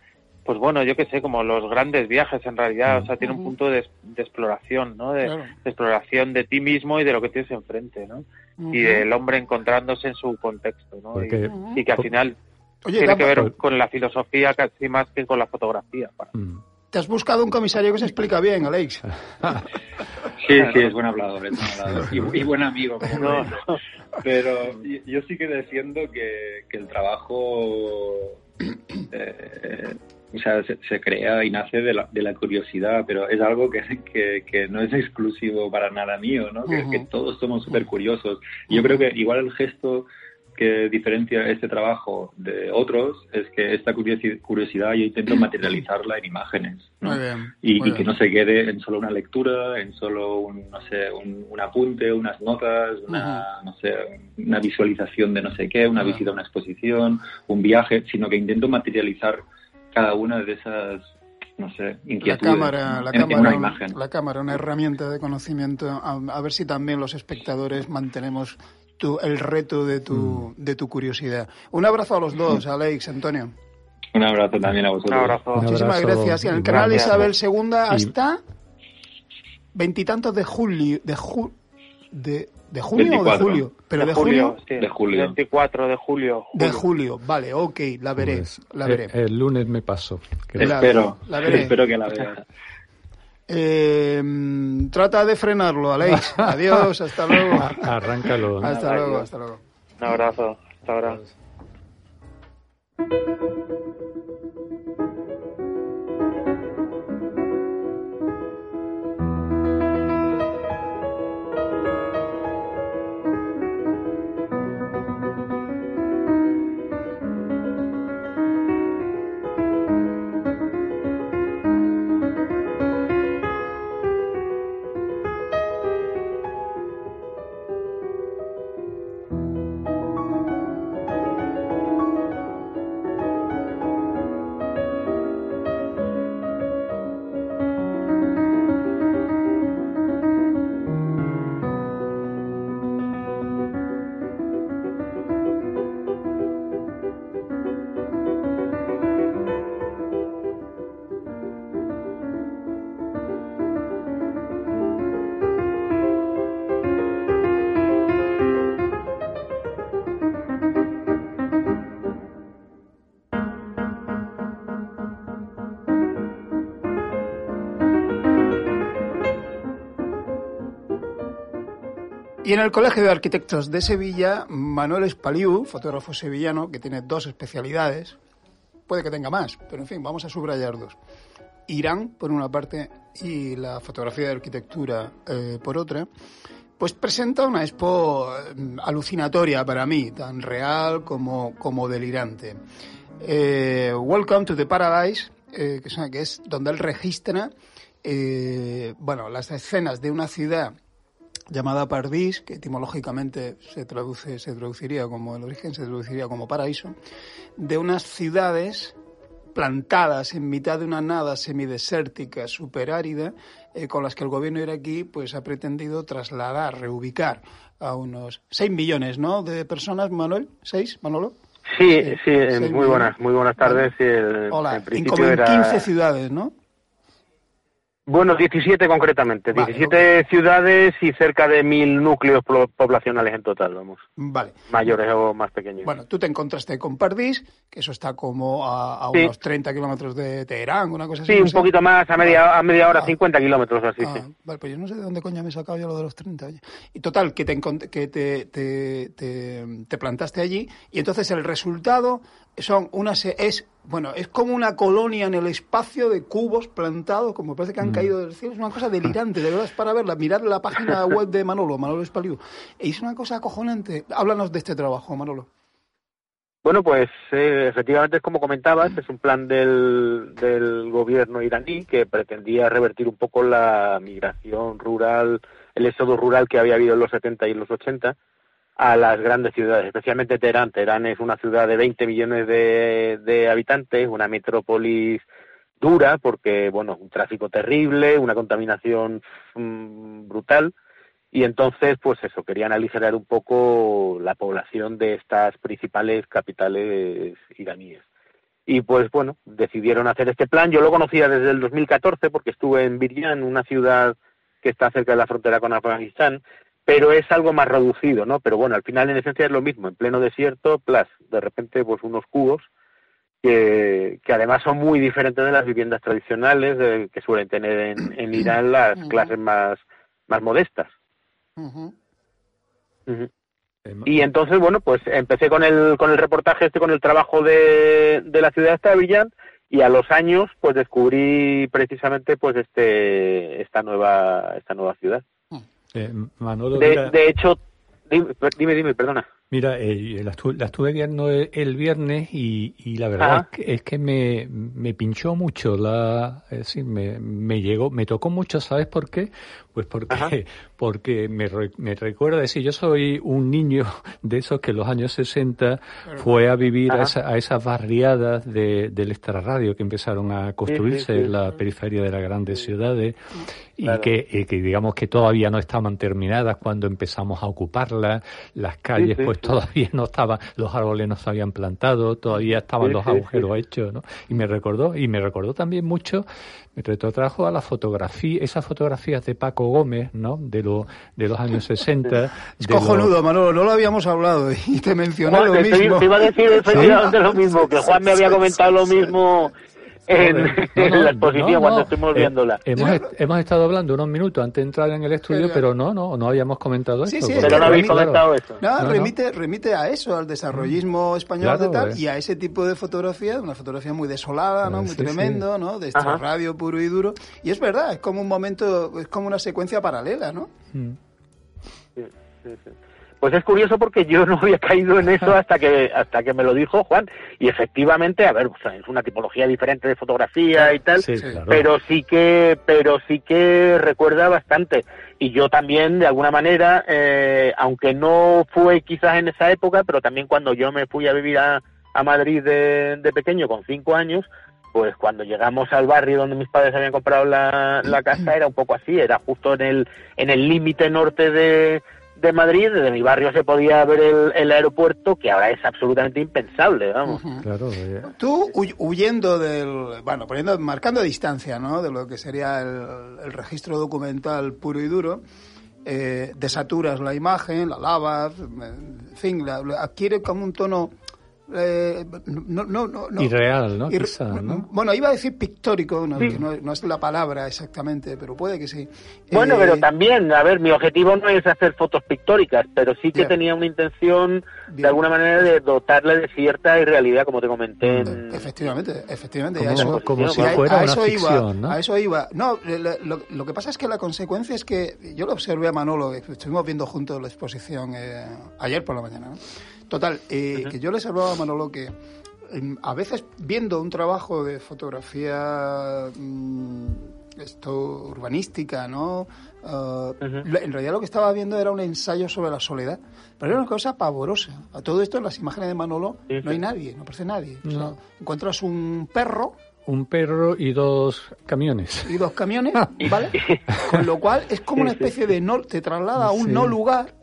pues bueno, yo qué sé, como los grandes viajes en realidad, o sea, tiene un punto de, de exploración, ¿no? De, Claro. de exploración de ti mismo y de lo que tienes enfrente, ¿no? Y del hombre encontrándose en su contexto, ¿no? Y- Porque- y, que al final Oye, tiene que ver con la filosofía casi más que con la fotografía. para- Mm. te has buscado un comisario que se explica bien, Alex. Sí, sí, es buen hablador, es buen hablador. Y, y buen amigo. No. Pero yo- sí que defiendo que, que el trabajo eh, o sea, se, se crea y nace de la, de la curiosidad, pero es algo que, que, que no es exclusivo para nada mío, ¿no? Que, Ujú. que todos somos súper curiosos. Yo creo que igual el gesto que diferencia este trabajo de otros es que esta curiosi- curiosidad yo intento materializarla en imágenes, ¿no? Muy bien. y, muy y que no se quede en solo una lectura, en solo un, no sé, un, un apunte, unas notas, una, no sé, una visualización de no sé qué, una visita a una exposición, un viaje, sino que intento materializar cada una de esas, no sé, La inquietudes cámara, la en, en cámara, una un- imagen. la cámara, una herramienta de conocimiento. A, a ver si también los espectadores mantenemos tu, el reto de tu, de tu curiosidad. Un abrazo a los dos, Alex, Antonio. Un abrazo también a Un vosotros. abrazo. Un Muchísimas abrazo. gracias. Y en el canal Gracias. Isabel II hasta veintitantos de julio, de, ju- de, de junio o de 24. julio, pero de, de julio, julio, sí. De julio. 24 de julio. de julio. Vale, ok, la veré, Pues, la eh, veré. El, lunes me paso. La- Espero, la veré. espero que la veas. Eh, mm, trata de frenarlo, Alex. Adiós, hasta luego. Arráncalo. Hasta luego, hasta luego. Un abrazo. Hasta ahora. Y en el Colegio de Arquitectos de Sevilla, Manuel Espaliu, fotógrafo sevillano, que tiene dos especialidades, puede que tenga más, pero en fin, vamos a subrayar dos. Irán, por una parte, y la fotografía de arquitectura, eh, por otra, pues presenta una expo eh, alucinatoria para mí, tan real como, como delirante. Eh, Welcome to the Paradise, eh, que, es, donde él registra bueno, las escenas de una ciudad llamada Pardis, que etimológicamente se traduce, se traduciría como el origen se traduciría como paraíso, de unas ciudades plantadas en mitad de una nada semidesértica, superárida, eh, con las que el gobierno iraquí pues ha pretendido trasladar, reubicar a unos 6 millones, ¿no? de personas, Manuel, ¿6, Manolo? Sí, Sí, muy buenas, muy buenas tardes. El- Hola, en en principio como en era- 15 ciudades, ¿no? Bueno, 17 concretamente, Vale, 17 ciudades y cerca de mil núcleos poblacionales en total, vamos, Vale. mayores o más pequeños. Bueno, tú te encontraste con Pardis, que eso está como a, a Sí. unos 30 kilómetros de Teherán, una cosa así. sí, no un sé. poquito más, a media, a media hora, Ah. 50 kilómetros así, Ah, sí. Vale, pues yo no sé de dónde coño me he sacado yo lo de los 30. oye. Y total, que, te, que te, te plantaste allí y entonces el resultado son unas... Es, bueno, es como una colonia en el espacio de cubos plantados, como parece que han caído del cielo. Es una cosa delirante, de verdad, es para verla. Mirad la página web de Manolo, Manolo Espaliu. Y es una cosa acojonante. Háblanos de este trabajo, Manolo. Bueno, pues eh, efectivamente es como comentabas, es un plan del, del gobierno iraní que pretendía revertir un poco la migración rural, el éxodo rural que había habido en los 70 y en los 80 a las grandes ciudades, especialmente Teherán. Teherán es una ciudad de 20 millones de, habitantes, una metrópolis dura porque, bueno, un tráfico terrible, una contaminación mm, brutal y entonces, pues eso, querían aligerar un poco la población de estas principales capitales iraníes. Y pues bueno, decidieron hacer este plan. Yo lo conocía desde el 2014 porque estuve en Biryan, una ciudad que está cerca de la frontera con Afganistán, pero es algo más reducido, ¿no? Pero bueno, al final en esencia es lo mismo, en pleno desierto, plus, de repente pues unos cubos que, que además son muy diferentes de las viviendas tradicionales eh, que suelen tener en, en Irán las clases más, más modestas. Eh, Y entonces, bueno, pues empecé con el, con el reportaje este, con el trabajo de, de la ciudad de Villan y a los años, pues descubrí precisamente, pues este, esta nueva, esta nueva ciudad. Eh, Manolo, De, mira- de hecho, dime, dime, dime, perdona. Mira, eh, la, estu- la estuve viendo el, el viernes y, y la verdad es que, es que me, me pinchó mucho la, es decir, me, me llegó, me tocó mucho, ¿sabes por qué? Pues porque, Ajá. porque me, re- me recuerda decir, yo soy un niño de esos que en los años 60 fue a vivir a, esa- a esas barriadas de, del extrarradio que empezaron a construirse sí, en la periferia de las grandes ciudades y Claro. que, y que digamos que todavía no estaban terminadas cuando empezamos a ocuparlas, las calles sí, pues sí. todavía no estaban, los árboles no se habían plantado, todavía estaban Sí, los agujeros sí. hechos, ¿no? Y me recordó, y me recordó también mucho, retrotrajo a la fotografía, esas fotografías de Paco Gómez, ¿no? De, lo, de los años 60. Es lo- cojonudo, Manolo, no lo habíamos hablado y te mencioné Juan, lo te, mismo. te iba a decir efectivamente lo mismo, que Juan me había comentado lo mismo en, No, en no, la exposición no, cuando no. estuvimos Eh, viéndola. hemos, est- hemos estado hablando unos minutos antes de entrar en el estudio, Claro. pero no, no, no habíamos comentado Sí, esto. sí, Pero no habéis remite- comentado eso. No, No, no. remite, remite a eso, al desarrollismo español Claro, de tal, eh. y a ese tipo de fotografía, una fotografía muy desolada, ¿no? Eh, muy sí, tremendo, ¿no? De Ajá. radio puro y duro. Y es verdad, es como un momento, es como una secuencia paralela, ¿no? Mm. Sí, sí, sí. Pues es curioso porque yo no había caído en eso hasta que hasta que me lo dijo Juan y efectivamente, a ver, o sea, es una tipología diferente de fotografía y tal, Sí, Sí. claro. pero sí que pero sí que recuerda bastante y yo también de alguna manera, eh, aunque no fue quizás en esa época, pero también cuando yo me fui a vivir a, a Madrid de, de pequeño con cinco años, pues cuando llegamos al barrio donde mis padres habían comprado la, la casa era un poco así, era justo en el en el límite norte de, de Madrid, desde mi barrio se podía ver el, el aeropuerto, que ahora es absolutamente impensable, vamos. Claro, eh, Tú huy- huyendo del, bueno, poniendo, marcando distancia, ¿no? De lo que sería el, el registro documental puro y duro, eh, desaturas la imagen, la lavas, en fin, la- la- adquiere como un tono eh, no, no, no, no. Irreal, ¿no? Ir- Quizá, ¿no? Bueno, iba a decir pictórico, no, no, no es la palabra exactamente, pero puede que sí. Bueno, Eh, pero también, a ver, mi objetivo no es hacer fotos pictóricas, pero sí que tenía una intención Bien. de alguna manera de dotarle de cierta irrealidad, como te comenté. en- Efectivamente, efectivamente. Como- a eso, como si y a- fuera a una eso ficción, iba, ¿no? A eso iba. No, lo, lo- lo que pasa es que la consecuencia es que yo lo observé a Manolo, que estuvimos viendo juntos la exposición eh, ayer por la mañana. ¿no? Total, eh, que yo le observaba a Manolo que em, a veces viendo un trabajo de fotografía mm, esto urbanística, ¿no? Lo- En realidad lo que estaba viendo era un ensayo sobre la soledad, pero era una cosa pavorosa. A todo esto en las imágenes de Manolo Sí, no hay nadie, no aparece nadie. O sea, encuentras un perro Un perro y dos camiones. y dos camiones, ¿vale? Con lo cual es como una especie de no, te traslada a un Sí. no lugar.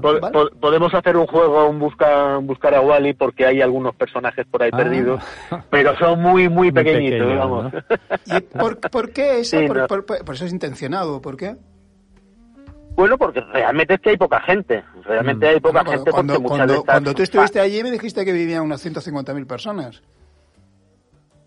Po- podemos hacer un juego, un busca, un buscar a Wally, porque hay algunos personajes por ahí Ah. perdidos, pero son muy, muy Muy pequeñitos, pequeños, vamos. ¿no? ¿Y por, por qué eso? Sí, por, no. por- por- por eso es intencionado, ¿por qué? Bueno, porque realmente es que hay poca gente. Realmente Mm. hay poca Bueno, gente cuando, porque muchas cuando, de estas... cuando tú estuviste allí me dijiste que vivían unas 150.000 personas.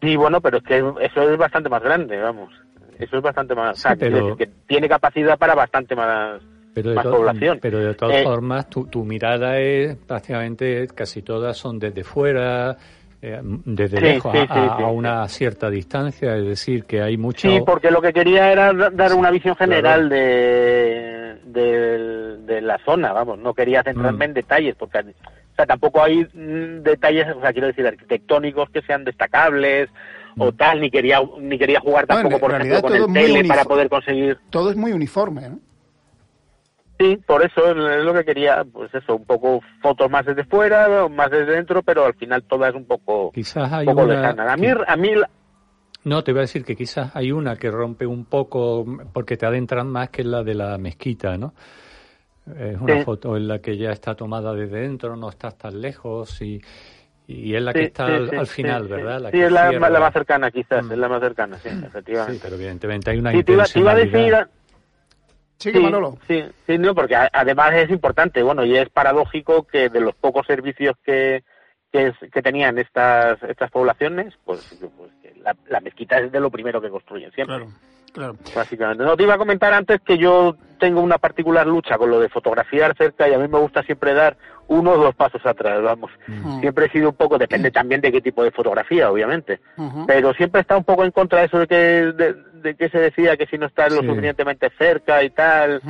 Sí, bueno, pero es que eso es bastante más grande, vamos. Eso es bastante más... o sea, Sí, pero- decir que tiene capacidad para bastante más, Pero de, más to- población. pero de todas Eh, formas, tu, tu mirada es prácticamente, casi todas son desde fuera, eh, desde Sí, lejos, sí, a, sí, a- sí, a sí. una cierta distancia, es decir, que hay mucho... Sí, porque lo que quería era da- dar una visión general Claro. de, de, de la zona, vamos, no quería centrarme Mm. en detalles, porque o sea, tampoco hay mm, detalles, o sea, quiero decir, arquitectónicos que sean destacables Mm. o tal, ni quería ni quería jugar tampoco, por ejemplo, con el tele para poder conseguir... Todo es muy uniforme, ¿no? Sí, por eso es lo que quería, pues eso, un poco fotos más desde fuera, más desde dentro, pero al final todas un poco, Quizás hay un poco una... lejanas. A mí, a mí la- No, te iba a decir que quizás hay una que rompe un poco porque te adentran más que la de la mezquita, ¿no? Es una Sí. foto en la que ya está tomada desde dentro, no estás tan lejos y, y es la que sí, está sí, al, final. ¿verdad? Sí, que es la, la más cercana quizás, Mm. es la más cercana, sí, Sí, efectivamente. pero evidentemente hay una Sí, te iba, te iba a decir, intencionalidad. Sí, Manolo. Sí, sí, no, porque además es importante, bueno, y es paradójico que de los pocos servicios que, que, es- que tenían estas estas poblaciones, pues, pues la, la mezquita es de lo primero que construyen siempre, Claro, claro. básicamente. No, te iba a comentar antes que yo tengo una particular lucha con lo de fotografiar cerca y a mí me gusta siempre dar uno o dos pasos atrás, vamos. Siempre he sido un poco, depende también de qué tipo de fotografía, obviamente. Pero siempre está un poco en contra de eso de que, de, de que se decía que si no estás lo suficientemente cerca y tal.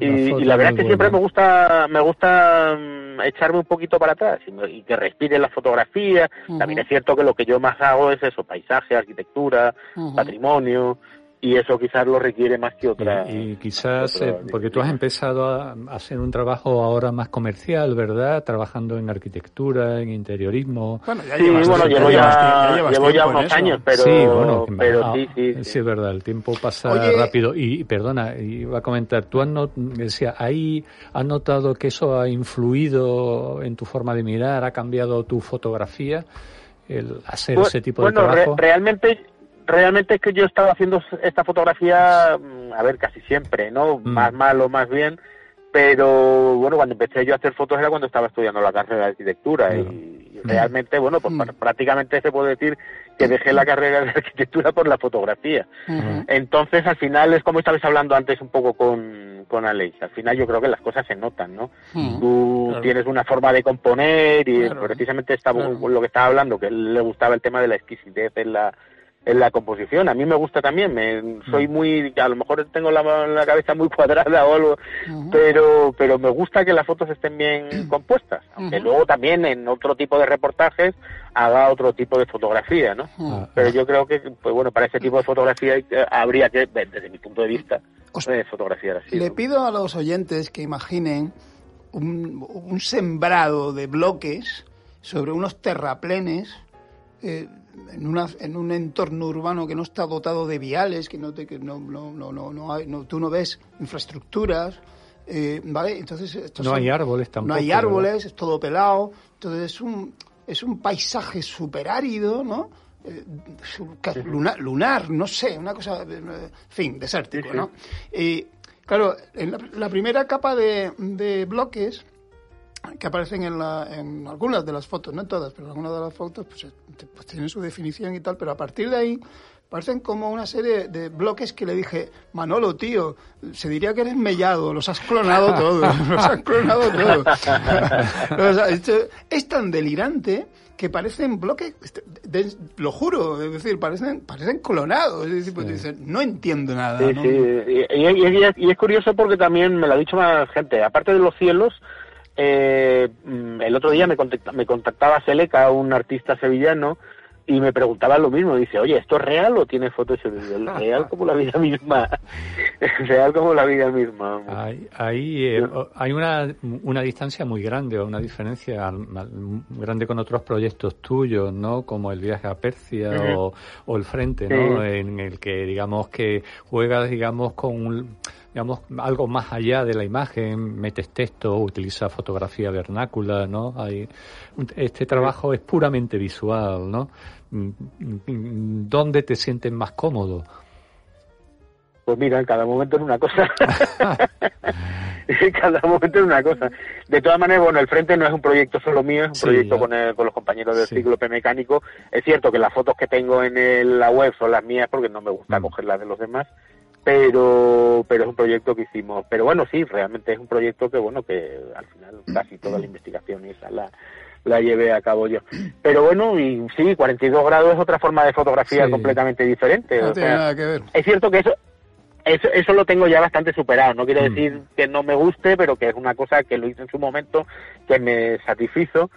Y, La y la verdad es que siempre me gusta me gusta mm, echarme un poquito para atrás y, me- y que respire la fotografía. También es cierto que lo que yo más hago es eso, paisaje, arquitectura, patrimonio, y eso quizás lo requiere más que otra. Y, y quizás, otra eh, porque tú has empezado a, hacer un trabajo ahora más comercial, ¿verdad? Trabajando en arquitectura, en interiorismo. Bueno, ya Sí, llevas- bueno, ya llevo ya, llevo ya unos eso. años, pero, sí, bueno, pero ah, sí, sí, sí. es verdad, el tiempo pasa Oye- rápido. Y perdona, iba a comentar, tú has, not- decía, ahí has notado que eso ha influido en tu forma de mirar, ha cambiado tu fotografía, el hacer ese tipo bueno, de re- trabajo. realmente, realmente es que yo estaba haciendo esta fotografía, mm, a ver, casi siempre, ¿no? Mm. Más mal o más bien, pero bueno, cuando empecé yo a hacer fotos era cuando estaba estudiando la carrera de arquitectura Claro. y, y realmente, bueno, pues Mm. pr- prácticamente se puede decir que dejé la carrera de arquitectura por la fotografía. Entonces, al final es como estabais hablando antes un poco con, con Aleix. Al final yo creo que las cosas se notan, ¿no? Tú Claro. tienes una forma de componer y Claro. precisamente estaba Claro. lo que estaba hablando, que le gustaba el tema de la exquisitez en la en la composición. A mí me gusta también, me, soy Mm. muy, a lo mejor tengo la, la cabeza muy cuadrada o algo, pero pero me gusta que las fotos estén bien compuestas, aunque luego también en otro tipo de reportajes haga otro tipo de fotografía, ¿no? Ah, Pero yo creo que, pues bueno, para ese tipo de fotografía habría que, desde mi punto de vista, Os- eh, fotografiar así. Le ¿no? pido a los oyentes que imaginen un, un sembrado de bloques sobre unos terraplenes eh, en, una, en un entorno urbano que no está dotado de viales, que no, te, que no, no, no, no, no hay, no- tú no ves infraestructuras, eh, ¿vale? Entonces estos no son- hay árboles tampoco. no hay ¿verdad? árboles, es todo pelado, entonces es un, es un paisaje súper árido, ¿no? Eh, su- ca- luna- lunar, no sé, una cosa, eh, en fin, desértico. ¿no? Y claro, en la, la primera capa de, de bloques que aparecen en, la, en algunas de las fotos, no en todas, pero en algunas de las fotos pues, eh, pues tienen su definición y tal, pero a partir de ahí parecen como una serie de bloques que le dije, Manolo, tío, se diría que eres mellado, los has clonado todos, los has clonado todos. Es tan delirante que parecen bloques, este, de- lo juro, es decir, parecen, parecen clonados. Es decir, pues dices, no entiendo nada. Sí, ¿no? sí. Y, y- y es- y es curioso porque también me lo ha dicho más gente. Aparte de los cielos, eh, mm, el otro día me, contacta- me contactaba Seleca, un artista sevillano, y me preguntaba lo mismo. Dice, oye, ¿esto es real o tiene fotos? Real como la vida misma. real como la vida misma. Hay, hay, eh, hay una, una distancia muy grande o una diferencia grande con otros proyectos tuyos, ¿no? Como el viaje a Persia o, o el Frente, ¿no? Sí. En el que, digamos, que juegas, digamos, con un- digamos, algo más allá de la imagen, metes texto, utilizas fotografía vernácula, ¿no? Hay, este trabajo es puramente visual, ¿no? ¿Dónde te sientes más cómodo? Pues mira, en cada momento en una cosa. en cada momento en una cosa. De todas maneras, bueno, el Frente no es un proyecto solo mío, es un Sí, proyecto con, el- con los compañeros del Sí. Cíclope Mecánico. Es cierto que las fotos que tengo en el- la web son las mías porque no me gusta Mm. coger las de los demás, pero pero es un proyecto que hicimos. Pero bueno, sí, realmente es un proyecto que, bueno, que al final casi toda la investigación esa la la llevé a cabo yo. Pero bueno, y sí, 42 grados es otra forma de fotografía Sí. completamente diferente. No o tiene sea, nada que ver. es cierto que eso, eso, eso lo tengo ya bastante superado. No quiere Mm. decir que no me guste, pero que es una cosa que lo hice en su momento, que me satisfizo.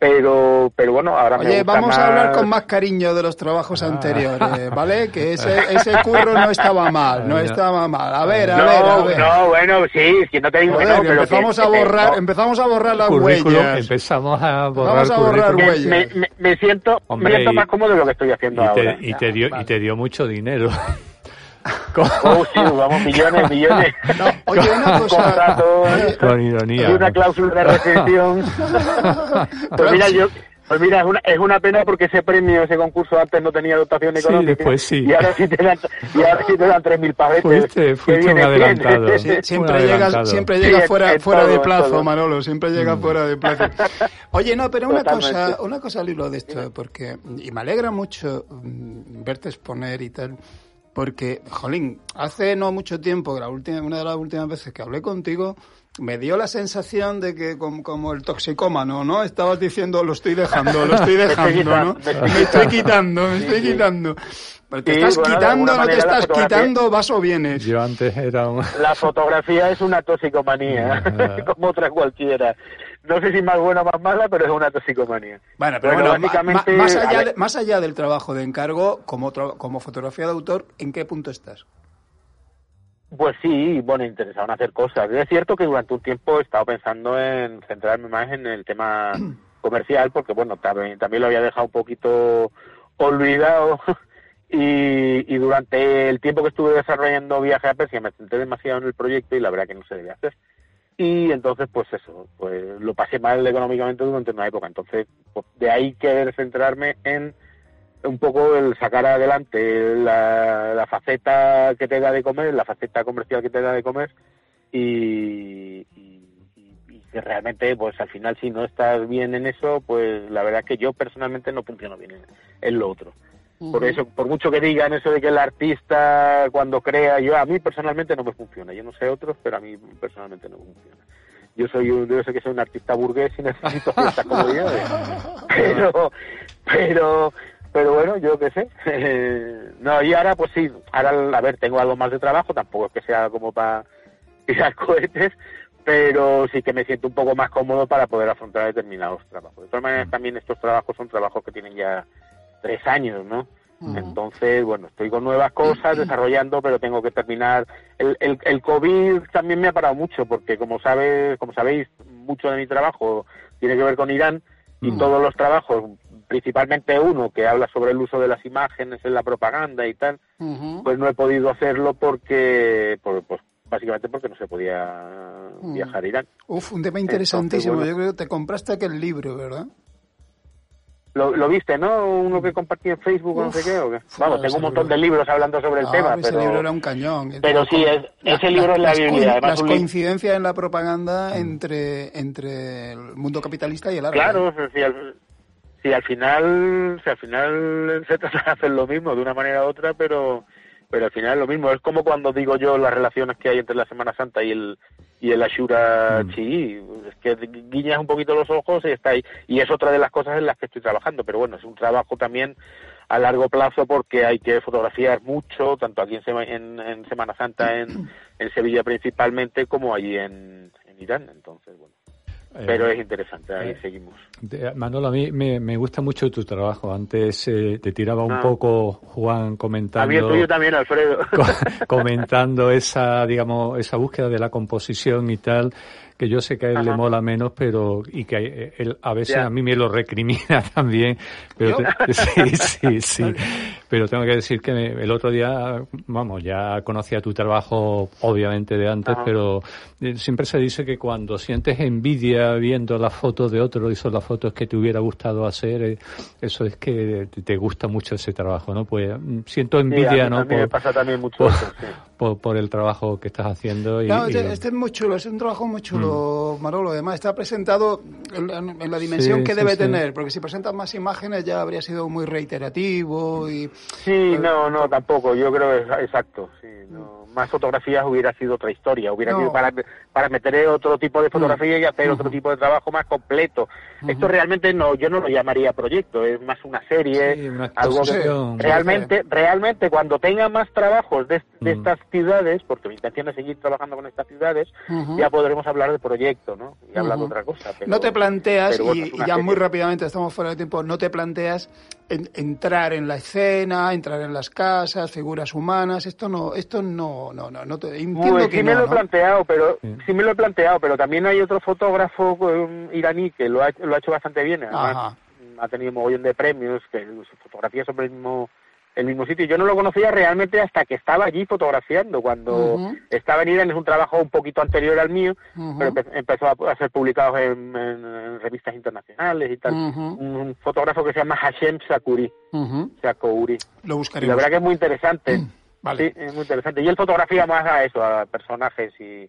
Pero, pero bueno, ahora me Oye, gusta vamos más... a hablar con más cariño de los trabajos anteriores, ¿vale? Que ese, ese curro no estaba mal, no estaba mal. A ver, a no, ver, a ver. no, bueno, sí, es que no te digo que no, pero empezamos que- a borrar, no. empezamos a borrar las huellas. empezamos a borrar Vamos a borrar huellas. me, me, me siento, Hombre, me siento más cómodo de lo que estoy haciendo Y ahora. te, y, te dio, y te dio mucho dinero. Oh, sí, vamos, millones, millones. No, oye, una cosa. Con ironía. y una cláusula de recepción. Pues mira, yo, pues mira, es una, es una pena porque ese premio, ese concurso antes no tenía dotación Sí, económica. después sí. Y ahora sí te dan, y ahora sí te dan 3.000 pavetes. Fuiste, fuiste un adelantado. Sí, Un siempre adelantado. llega, siempre Sí, llega en- fuera, fuera todo, de plazo. Manolo, siempre llega fuera de plazo. Oye, no, pero una Totalmente. cosa, una cosa al hilo de esto, porque, y me alegra mucho mm, verte exponer y tal, porque, jolín, hace no mucho tiempo, que la última, una de las últimas veces que hablé contigo, me dio la sensación de que como, como el toxicómano, ¿no? Estabas diciendo, lo estoy dejando, lo estoy dejando, ¿no? me estoy quitando. me estoy quitando. Pero te Sí, estás bueno, quitando, no te estás fotografía- quitando, vas o vienes. Yo antes era un... La fotografía es una toxicomanía, como otra cualquiera. No sé si más buena o más mala, pero es una toxicomanía. Bueno, pero bueno, básicamente, más, allá de, más allá del trabajo de encargo, como, como fotografía de autor, ¿en qué punto estás? Pues sí, bueno, interesado en hacer cosas. Es cierto que durante un tiempo he estado pensando en centrarme más en el tema comercial, porque bueno, también, también lo había dejado un poquito olvidado. Y, y durante el tiempo que estuve desarrollando Viaje a Persia me centré demasiado en el proyecto y la verdad que no se debía hacer. Y entonces, pues eso, pues lo pasé mal económicamente durante una época. Entonces, pues, de ahí querer centrarme en un poco el sacar adelante la, la faceta que te da de comer, la faceta comercial que te da de comer y, que realmente, pues al final si no estás bien en eso, pues la verdad es que yo personalmente no funciono bien en, en lo otro. Por eso, por mucho que digan eso de que el artista cuando crea, yo a mí personalmente no me funciona. Yo no sé otros, pero a mí personalmente no me funciona. Yo soy un, yo sé que soy un artista burgués y necesito ciertas comodidades. Pero, pero, pero bueno, yo qué sé. no, y ahora pues sí, ahora a ver, tengo algo más de trabajo, tampoco es que sea como para tirar cohetes, pero sí que me siento un poco más cómodo para poder afrontar determinados trabajos. De todas maneras, también estos trabajos son trabajos que tienen ya tres años, ¿no? Entonces, bueno, estoy con nuevas cosas desarrollando, pero tengo que terminar. El, el, el COVID también me ha parado mucho, porque como sabes, como sabéis, mucho de mi trabajo tiene que ver con Irán y todos los trabajos, principalmente uno que habla sobre el uso de las imágenes en la propaganda y tal, pues no he podido hacerlo porque, por- pues básicamente porque no se podía viajar a Irán. Uf, un tema interesantísimo. bueno. Yo creo que te compraste aquel libro, ¿verdad? Lo, lo viste, ¿no? Uno que compartí en Facebook o no sé qué. ¿o qué? Vamos, tengo un montón de libros hablando sobre el Ah, tema, ese pero... libro era un cañón. pero sí, es- ese libro es la Biblia, además Las coincidencias en la propaganda entre, entre el mundo capitalista y el árabe. Claro, si al, si al final, si al final se trata de hacer lo mismo de una manera u otra, pero pero al final es lo mismo. Es como cuando digo yo las relaciones que hay entre la Semana Santa y el y el Ashura chií. Es que guiñas un poquito los ojos y está ahí. Y es otra de las cosas en las que estoy trabajando. Pero bueno, es un trabajo también a largo plazo porque hay que fotografiar mucho, tanto aquí en, Sema- en, en Semana Santa, en, en Sevilla principalmente, como allí en, en Irán. Entonces, bueno. Pero Eh, es interesante, ahí eh, seguimos. Manolo, a mí me, me gusta mucho tu trabajo. Antes eh, te tiraba un Ah. poco, Juan, comentando tuyo también, Alfredo. co- comentando esa, digamos, esa búsqueda de la composición y tal, que yo sé que a él le Ajá. mola menos, pero y que él a veces a mí me lo recrimina también. Pero te- sí, sí, sí. Pero tengo que decir que me- el otro día, vamos, ya conocía tu trabajo, obviamente de antes, Ajá. pero eh, siempre se dice que cuando sientes envidia viendo las fotos de otro y son las fotos que te hubiera gustado hacer, eh, eso es que te, gusta mucho ese trabajo, ¿no? Pues mm, siento Sí, envidia, a mí, ¿no? a mí me Por- pasa también mucho por, eso, sí. Por, por el trabajo que estás haciendo. Y, No, y- este, este es muy chulo, es un trabajo muy chulo, Manolo. Además, está presentado en, la- en la dimensión Sí, que sí, debe sí. tener, porque si presentas más imágenes ya habría sido muy reiterativo y... Sí, no, no, tampoco. Yo creo que es exacto. Sí, no. Más fotografías hubiera sido otra historia. Hubiera No. sido para, para meter otro tipo de fotografía y hacer otro tipo de trabajo más completo. Esto realmente no, yo no lo llamaría proyecto, es más una serie, Sí, una algo que realmente, realmente cuando tenga más trabajos de, de Mm. estas ciudades, porque mi intención es seguir trabajando con estas ciudades, ya podremos hablar de proyecto, ¿no? Y hablar de otra cosa. pero- no te planteas, pero bueno, y, ya serie. muy rápidamente estamos fuera de tiempo, no te planteas en- entrar en la escena, entrar en las casas, figuras humanas, esto no, esto no, no, no, no te, entiendo Pues que sí me no, lo he ¿no? planteado, pero Sí. sí. me lo he planteado, pero también hay otro fotógrafo um, iraní que lo ha, lo ha hecho bastante bien. Además, Ajá. ha tenido un mogollón de premios, que su fotografía sobre el mismo el mismo sitio. Yo no lo conocía realmente hasta que estaba allí fotografiando. Cuando Ujú. estaba en Irán es un trabajo un poquito anterior al mío, Ujú. pero empe- empezó a, a ser publicado en, en- en revistas internacionales y tal. Ujú. un, un fotógrafo que se llama Hashem Sakuri. Ujú. Sakouri. Lo Y la verdad que es muy interesante. Vale. Sí, es muy interesante. Y él fotografía más a eso, a personajes y...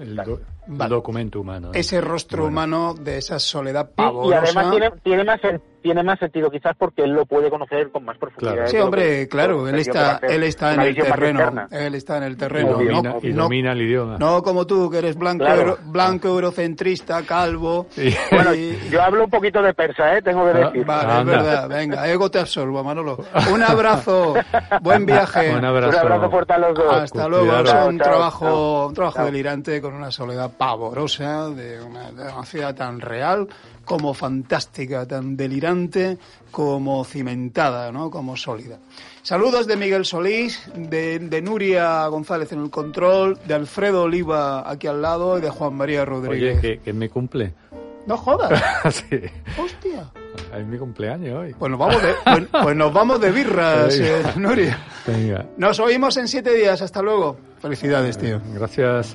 el, do- Vale. documento humano. ¿no? Ese rostro Bueno. humano de esa soledad Sí, pavorosa. y además tiene, tiene más sen- tiene más sentido quizás porque él lo puede conocer con más profundidad. Claro. Sí, hombre, que- claro, él está, él está en el terreno. Él está en el y terreno. domina, no, y no- domina el idioma. no como tú, que eres blanco, Claro. euro- blanco eurocentrista, calvo. Sí. Bueno, y- yo hablo un poquito de persa, ¿eh? Tengo que Ah, decir. Vale, es Anda. verdad. Venga, ego te absorbo, Manolo. Un abrazo. Buen viaje. Un Un abrazo. abrazo fuerte a los dos. Hasta luego. Es Chao, un chao, trabajo, chao. un trabajo Chao. delirante con una soledad pavorosa de una, de una ciudad tan real como fantástica, tan delirante como cimentada, ¿no? Como sólida. Saludos de Miguel Solís, de, de Nuria González en el control, de Alfredo Oliva aquí al lado y de Juan María Oye, Rodríguez. que, que me cumple. No jodas. sí. Hostia. Es mi cumpleaños hoy. Pues nos vamos de, pues, pues nos vamos de birras, eh, Nuria. Venga. Nos oímos en siete días. Hasta luego. Felicidades, tío. Gracias.